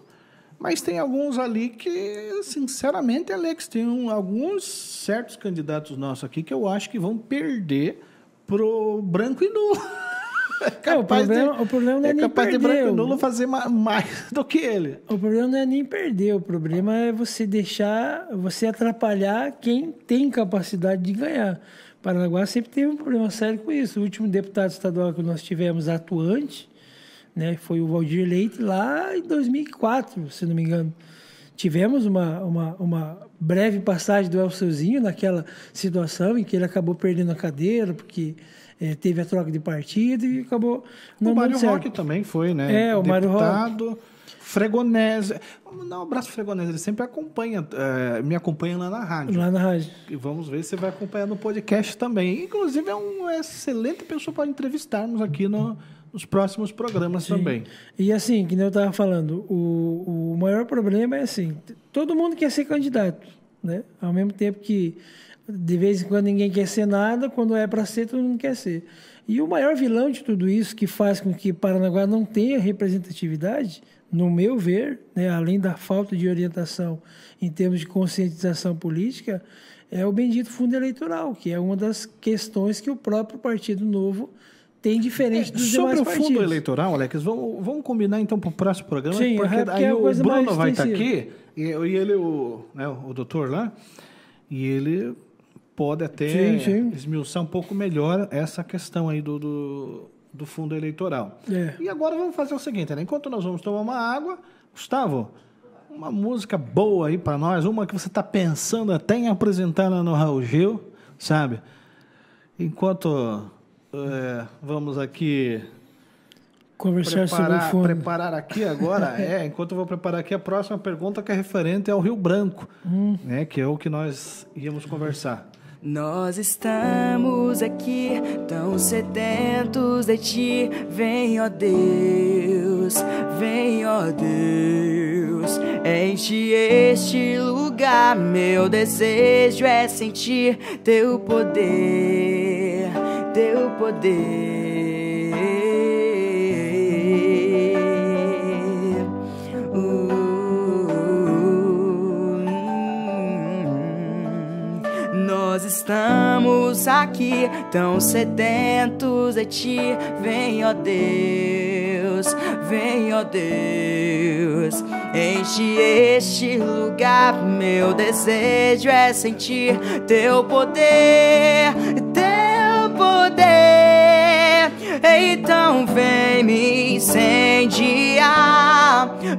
Mas tem alguns ali que, sinceramente, Alex, tem um- alguns certos candidatos nossos aqui que eu acho que vão perder pro branco e nulo. É capaz problema- de, o problema não é nem capaz de perder, branco e o- nulo fazer ma- mais do que ele. O problema não é nem perder, o problema é você deixar, você atrapalhar quem tem capacidade de ganhar. Paranaguá sempre teve um problema sério com isso. O último deputado estadual que nós tivemos atuante né, foi o Valdir Leite lá em 2004, se não me engano. Tivemos uma, uma, uma breve passagem do Elceuzinho naquela situação em que ele acabou perdendo a cadeira, porque eh, teve a troca de partido e acabou não o Mário. Roque também foi, né? É, o Mário Roque. Fregonese. Não, um abraço, Fregonese. Ele sempre acompanha, eh, me acompanha lá na rádio. Lá na rádio. E vamos ver se vai acompanhar no podcast também. Inclusive, é uma excelente pessoa para entrevistarmos aqui no, nos próximos programas Sim. também. E assim, que eu estava falando, o, o maior problema é assim, todo mundo quer ser candidato, né? Ao mesmo tempo que de vez em quando ninguém quer ser nada, quando é para ser, todo mundo quer ser. E o maior vilão de tudo isso, que faz com que Paranaguá não tenha representatividade, no meu ver, né, além da falta de orientação em termos de conscientização política, é o bendito fundo eleitoral, que é uma das questões que o próprio Partido Novo tem diferente dos É, Sobre demais o partidos. fundo eleitoral, Alex, vamos, vamos combinar então para o próximo programa, Sim, porque é, porque aí é o Bruno vai estar extensiva. aqui e, e ele, o, né, o doutor lá, e ele pode até Sim, sim. esmiuçar um pouco melhor essa questão aí do, do, do fundo eleitoral. É. E agora vamos fazer o seguinte, né? enquanto nós vamos tomar uma água, Gustavo, uma música boa aí para nós, uma que você está pensando até em apresentar lá no Raul Gil, sabe? Enquanto é, vamos aqui Conversar sobre o preparar, fundo. preparar aqui agora, é, enquanto eu vou preparar aqui a próxima pergunta que é referente ao Rio Branco, Hum. né, que é o que nós íamos conversar. Nós estamos aqui tão sedentos de ti. Vem, ó Deus, vem, ó Deus. Enche este lugar. Meu desejo é sentir teu poder, teu poder. Uh, Nós estamos aqui tão sedentos de ti. Vem, ó Deus, vem, ó Deus. Enche este lugar. Meu desejo é sentir teu poder, poder. Então vem me incendiar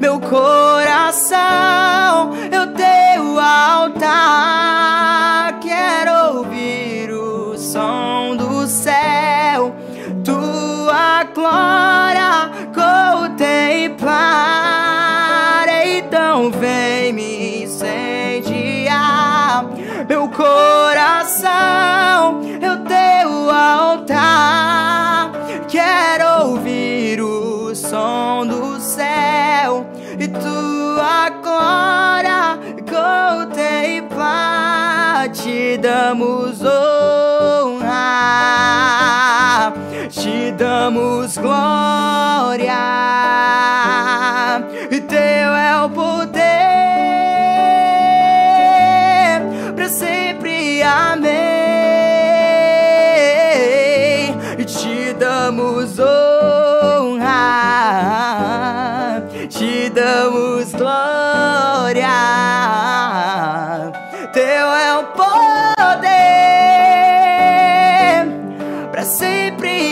meu coração, eu teu altar. Quero ouvir o som do céu, tua glória contemplar. Então vem me incendiar meu coração, eu teu altar. Quero ouvir o som do céu e tua glória contemplar. Te damos honra, te damos glória. Teu é o poder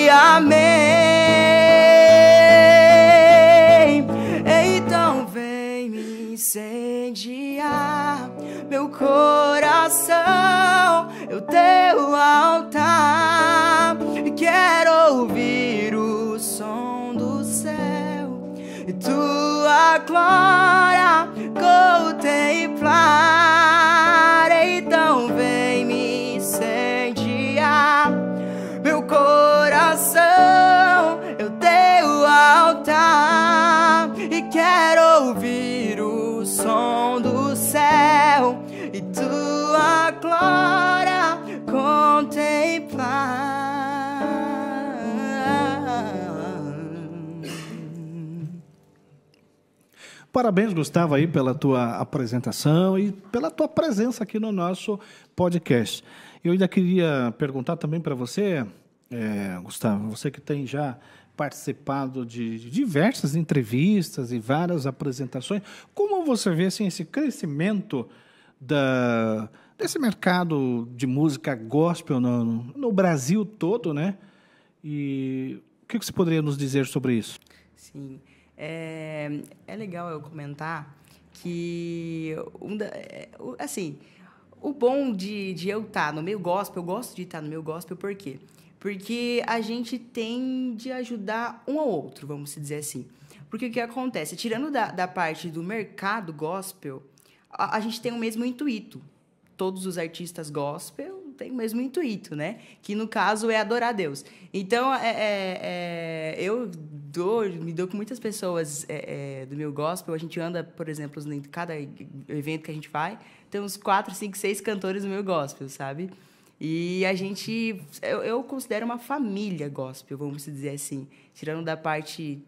Amém. Então vem me incendiar meu coração, eu teu altar. Quero ouvir o som do céu e tua glória contemplar. Ouvir o som do céu e tua glória contemplar. Parabéns, Gustavo, aí pela tua apresentação e pela tua presença aqui no nosso podcast. Eu ainda queria perguntar também para você, é, Gustavo, você que tem já participado de diversas entrevistas e várias apresentações, como você vê assim, esse crescimento da, desse mercado de música gospel no, no Brasil todo, né? E o que você poderia nos dizer sobre isso? Sim. É, é legal eu comentar que, um da- é, assim, o bom de, de eu estar no meio gospel, eu gosto de estar no meio gospel, por quê? Porque a gente tem de ajudar um ao outro, vamos dizer assim. Porque o que acontece? Tirando da, da parte do mercado gospel, a, a gente tem o mesmo intuito. Todos os artistas gospel tem o mesmo intuito, né? Que no caso é adorar Deus. Então, é, é, é, eu dou, me dou com muitas pessoas é, é, do meu gospel. A gente anda, por exemplo, em cada evento que a gente vai, tem uns quatro, cinco, seis cantores do meu gospel, sabe? E a gente, eu, eu considero uma família gospel, vamos dizer assim. Tirando da parte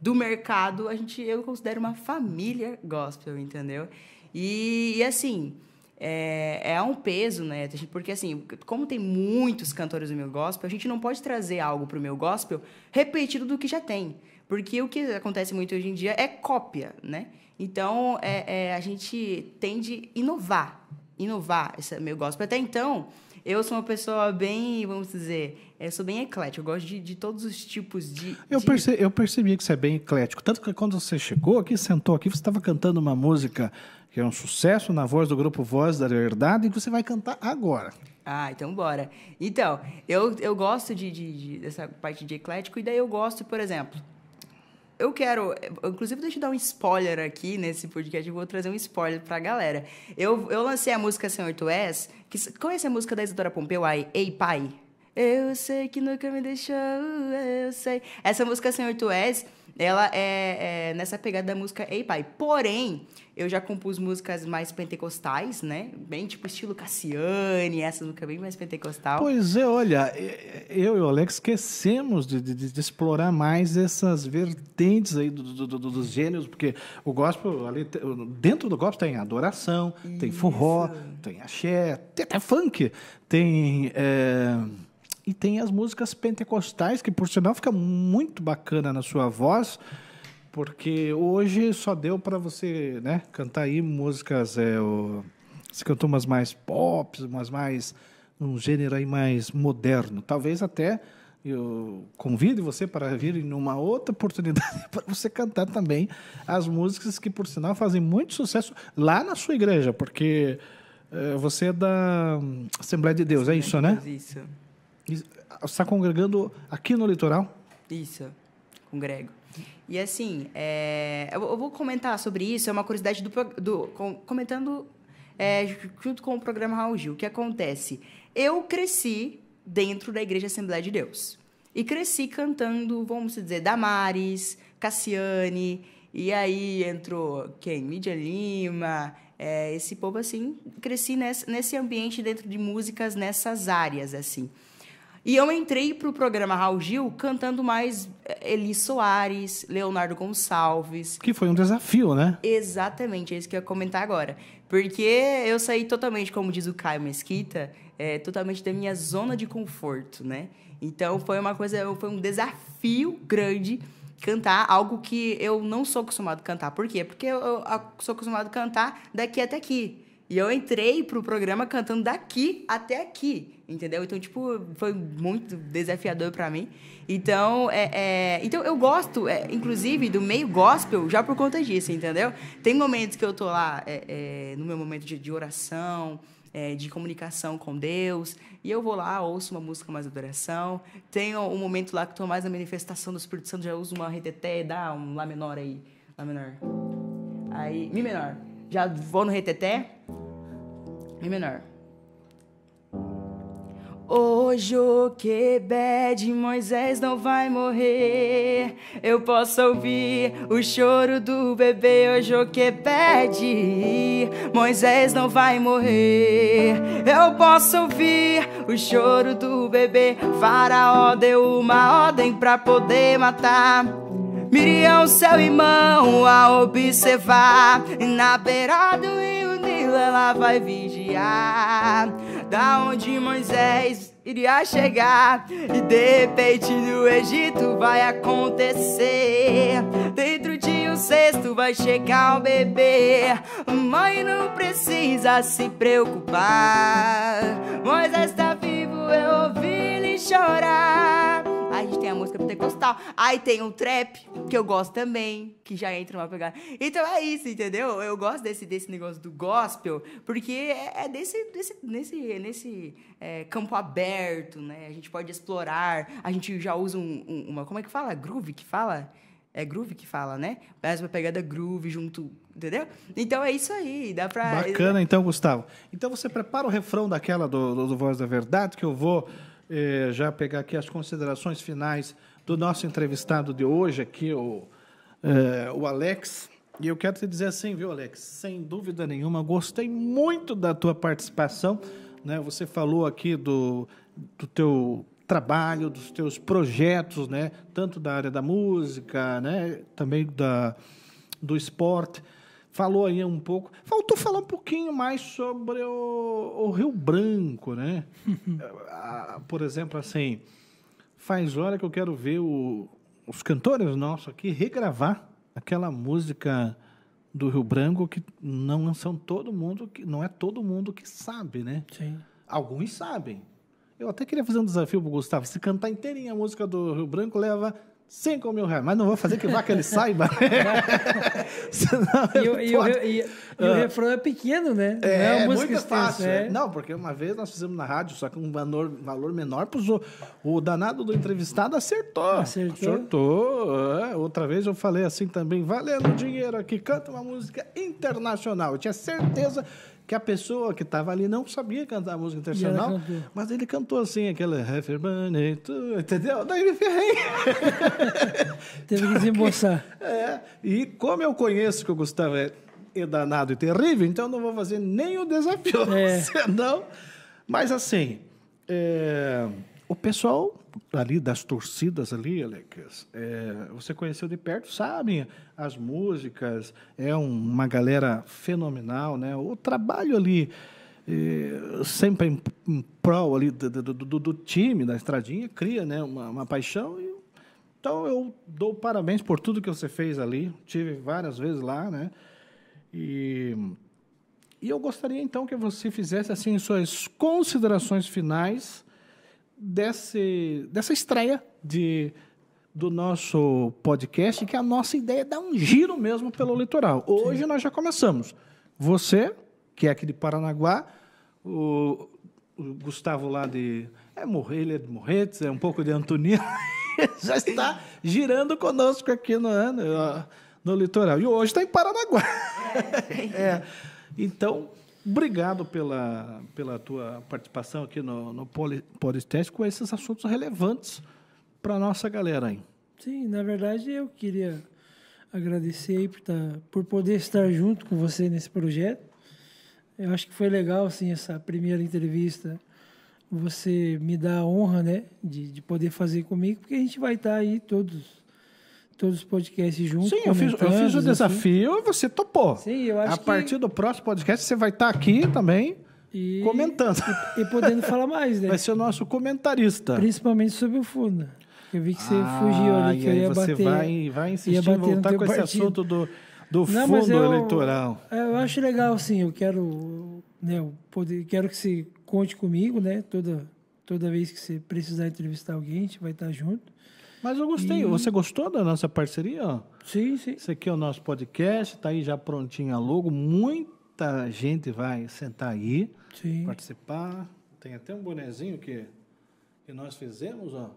do mercado, a gente, eu considero uma família gospel, entendeu? E, e assim, é, é um peso, né? Porque, assim, como tem muitos cantores do meu gospel, a gente não pode trazer algo para o meu gospel repetido do que já tem. Porque o que acontece muito hoje em dia é cópia, né? Então, é, é a gente tende a inovar, inovar esse meu gospel. Até então, eu sou uma pessoa bem, vamos dizer, eu sou bem eclético. Eu gosto de, de todos os tipos de. Eu, de... Percebi, eu percebi que você é bem eclético. Tanto que quando você chegou aqui, sentou aqui, você estava cantando uma música que é um sucesso na voz do grupo Voz da Verdade e que você vai cantar agora. Ah, então bora. Então, eu, eu gosto de, de, de, dessa parte de eclético, e daí eu gosto, por exemplo, eu quero. Inclusive, deixa eu dar um spoiler aqui nesse podcast. Eu vou trazer um spoiler pra galera. Eu, eu lancei a música Senhor Tu És. Que, conhece a música da Isadora Pompeu, aí, Ei Pai? Eu sei que nunca me deixou, eu sei. Essa música Senhor Tu És ela é, é, nessa pegada da música Ei Pai. Porém, eu já compus músicas mais pentecostais, né? Bem tipo estilo Cassiane, essa música bem mais pentecostal. Pois é, olha, eu e o Alex esquecemos de, de, de explorar mais essas vertentes aí do, do, do, dos gêneros, porque o gospel, ali, dentro do gospel tem adoração, Isso. tem forró, tem axé, tem até funk, tem... É e tem as músicas pentecostais, que por sinal fica muito bacana na sua voz, porque hoje só deu para você né, cantar aí músicas. É, o, você cantou umas mais pop, umas mais. um gênero aí mais moderno. Talvez até eu convido você para vir em uma outra oportunidade para você cantar também as músicas que, por sinal, fazem muito sucesso lá na sua igreja, porque é, você é da Assembleia de Deus, Assembleia é isso, né? Isso está congregando aqui no litoral? Isso, congrego. E assim, é, eu vou comentar sobre isso, é uma curiosidade do, do comentando é, junto com o programa Raul Gil. O que acontece? Eu cresci dentro da Igreja Assembleia de Deus. E cresci cantando, vamos dizer, Damares, Cassiane, e aí entrou quem? Mídia Lima, é, esse povo assim. Cresci nesse, nesse ambiente dentro de músicas nessas áreas, assim. E eu entrei para o programa Raul Gil cantando mais eh, Eli Soares, Leonardo Gonçalves. Que foi um desafio, né? Exatamente, é isso que eu ia comentar agora. Porque eu saí totalmente, como diz o Caio Mesquita, é, totalmente da minha zona de conforto, né? Então foi uma coisa, foi um desafio grande cantar algo que eu não sou acostumado a cantar. Por quê? Porque eu, eu sou acostumado a cantar daqui até aqui. E eu entrei pro programa cantando daqui até aqui, entendeu? Então, tipo, foi muito desafiador para mim. Então, é, é, então eu gosto, é, inclusive, do meio gospel já por conta disso, entendeu? Tem momentos que eu tô lá é, é, no meu momento de, de oração, é, de comunicação com Deus, e eu vou lá, ouço uma música mais adoração. Tem um momento lá que estou mais na manifestação do Espírito Santo, já uso uma reteté, dá um Lá menor aí, Lá menor. Aí, Mi menor. Já vou no reteté, Mi menor. O Joquebed, Moisés não vai morrer. Eu posso ouvir o choro do bebê. O Joquebed, Moisés não vai morrer. Eu posso ouvir o choro do bebê. Faraó deu uma ordem pra poder matar. Miriam, seu irmão, a observar. Na beira do rio Nilo, ela vai vigiar da onde Moisés iria chegar. E de repente no Egito vai acontecer. Dentro de um cesto vai chegar o bebê. Mãe não precisa se preocupar. Moisés está vivo, eu ouvi ele chorar. A música pentecostal. Aí tem o trap, que eu gosto também, que já entra numa pegada. Então é isso, entendeu? Eu gosto desse, desse negócio do gospel, porque é, é desse, desse, nesse, nesse é, campo aberto, né? A gente pode explorar. A gente já usa um, um, uma. Como é que fala? Groove que fala? É groove que fala, né? Mais uma pegada groove junto, entendeu? Então é isso aí, dá pra. Bacana, então, Gustavo. Então você prepara o refrão daquela do, do, do Voz da Verdade, que eu vou eh, já pegar aqui as considerações finais do nosso entrevistado de hoje, aqui, o, eh, o Alex. E eu quero te dizer assim, viu, Alex? Sem dúvida nenhuma, gostei muito da tua participação. Né? Você falou aqui do, do teu trabalho, dos teus projetos, né? Tanto da área da música, né? Também da, do esporte. Falou aí um pouco. Faltou falar um pouquinho mais sobre o, o Rio Branco, né? Por exemplo, assim, faz hora que eu quero ver o, os cantores nossos aqui regravar aquela música do Rio Branco que não são todo mundo que não é todo mundo que sabe, né? Sim. Alguns sabem. Eu até queria fazer um desafio pro Gustavo. Se cantar inteirinha a música do Rio Branco, leva 5 mil reais. Mas não vou fazer que vá que ele saiba. Senão E, o- e o, e- e o refrão é pequeno, né? Não É, é música muito fácil. é. Não, porque uma vez nós fizemos na rádio, só que um valor, valor menor, pros, o, o danado do entrevistado acertou. Acertou. Acertou. é. Outra vez eu falei assim também, valendo dinheiro aqui, canta uma música internacional. Eu tinha certeza que a pessoa que estava ali não sabia cantar música internacional, mas ele cantou assim, aquela Happy Birthday to you", entendeu? Daí me ferrei. Teve que desembolsar. É, e como eu conheço que o Gustavo é, é danado e terrível, então eu não vou fazer nem o desafio. É. Senão. Mas assim, é, o pessoal ali das torcidas ali, Alex, é, você conheceu de perto, sabe as músicas, é um- uma galera fenomenal, né? O trabalho ali. é, sempre em, em prol ali do, do, do- do time da estradinha cria né uma, uma paixão e então eu dou parabéns por tudo que você fez ali. Tive várias vezes lá, né? E, e eu gostaria então que você fizesse assim suas considerações finais desse, dessa estreia de do nosso podcast, que a nossa ideia é dar um giro mesmo pelo litoral. Hoje nós já começamos. Você, que é aqui de Paranaguá, o, o Gustavo lá de. É Morre- ele é de Morretes, é um pouco de Antonina, já está girando conosco aqui no, ano, ó, no litoral. E hoje está em Paranaguá. É. Então, obrigado pela, pela tua participação aqui no, no Poli- podcast com esses assuntos relevantes para a nossa galera aí. Sim, na verdade eu queria agradecer por, tá, por poder estar junto com você nesse projeto. Eu acho que foi legal assim essa primeira entrevista. Você me dá a honra, né, de, de poder fazer comigo, porque a gente vai estar aí todos todos os podcasts juntos. Sim, eu fiz, eu fiz o os desafio e você topou. Sim, eu acho A que- partir do próximo podcast, você vai estar aqui também E, comentando. E podendo falar mais, né? Vai ser o nosso comentarista. Principalmente sobre o Funa. Eu vi que você Ah, fugiu ali, que e eu ia você bater. vai, vai insistir em voltar com esse partido. assunto do, do Não, fundo eu- eleitoral. é, Eu acho legal, sim. Eu quero, né, eu poder, quero que você conte comigo, né? Toda, toda vez que você precisar entrevistar alguém, a gente vai estar junto. Mas eu gostei. Você gostou da nossa parceria? Sim, sim. Esse aqui é o nosso podcast, está aí já prontinho a logo. Muita gente vai sentar aí, Sim. participar. Tem até um bonezinho que, que nós fizemos, ó.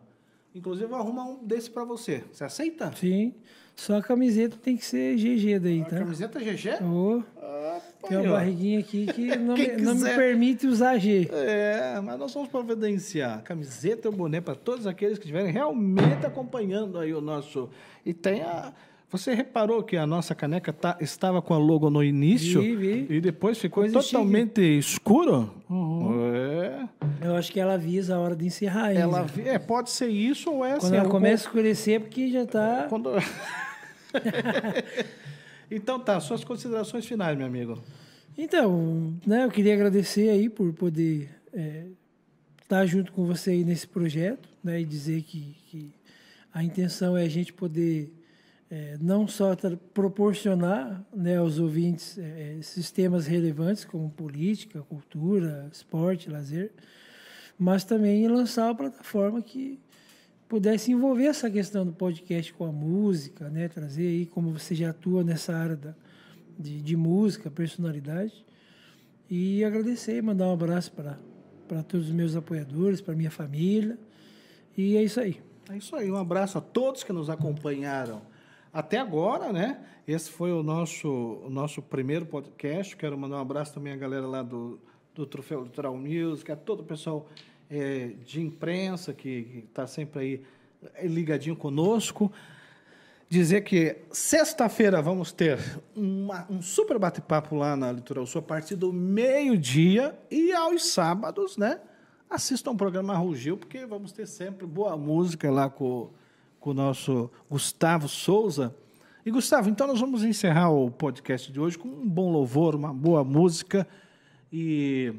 Inclusive, eu vou arrumar um desse para você. Você aceita? Sim. Só a camiseta tem que ser GG daí, A tá? camiseta GG? Ô, Ah, tem uma barriguinha aqui que não, me, não me permite usar G. É, mas nós vamos providenciar camiseta e o boné para todos aqueles que estiverem realmente acompanhando aí o nosso. E tem a. Você reparou que a nossa caneca tá, estava com a logo no início Vi, vi. e depois ficou Coisa totalmente escuro? É. Eu acho que ela avisa a hora de encerrar ainda. Ela vi- é, pode ser isso ou é Quando ela começa a escurecer, é porque já tá. Quando... então tá, suas considerações finais, meu amigo. Então, né, eu queria agradecer aí por poder é, estar junto com você aí nesse projeto, né, e dizer que, que a intenção é a gente poder é, não só proporcionar né, aos ouvintes é, esses temas relevantes como política, cultura, esporte, lazer, mas também lançar uma plataforma que pudesse envolver essa questão do podcast com a música, né, trazer aí como você já atua nessa área da, de, de música, personalidade. E agradecer, mandar um abraço para todos os meus apoiadores, para minha família. E é isso aí. É isso aí, um abraço a todos que nos acompanharam até agora, né? Esse foi o nosso, o nosso primeiro podcast. Quero mandar um abraço também à galera lá do, do Troféu Litoral Music, a todo o pessoal é, de imprensa que está sempre aí é, ligadinho conosco. Dizer que sexta-feira vamos ter uma, um super bate-papo lá na Litoral Sul a partir do meio-dia e aos sábados, né? Assistam o programa Rugil, porque vamos ter sempre boa música lá com, com o nosso Gustavo Souza. E, Gustavo, então nós vamos encerrar o podcast de hoje com um bom louvor, uma boa música. E,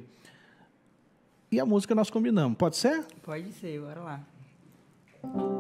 e a música nós combinamos. Pode ser? Pode ser, bora lá.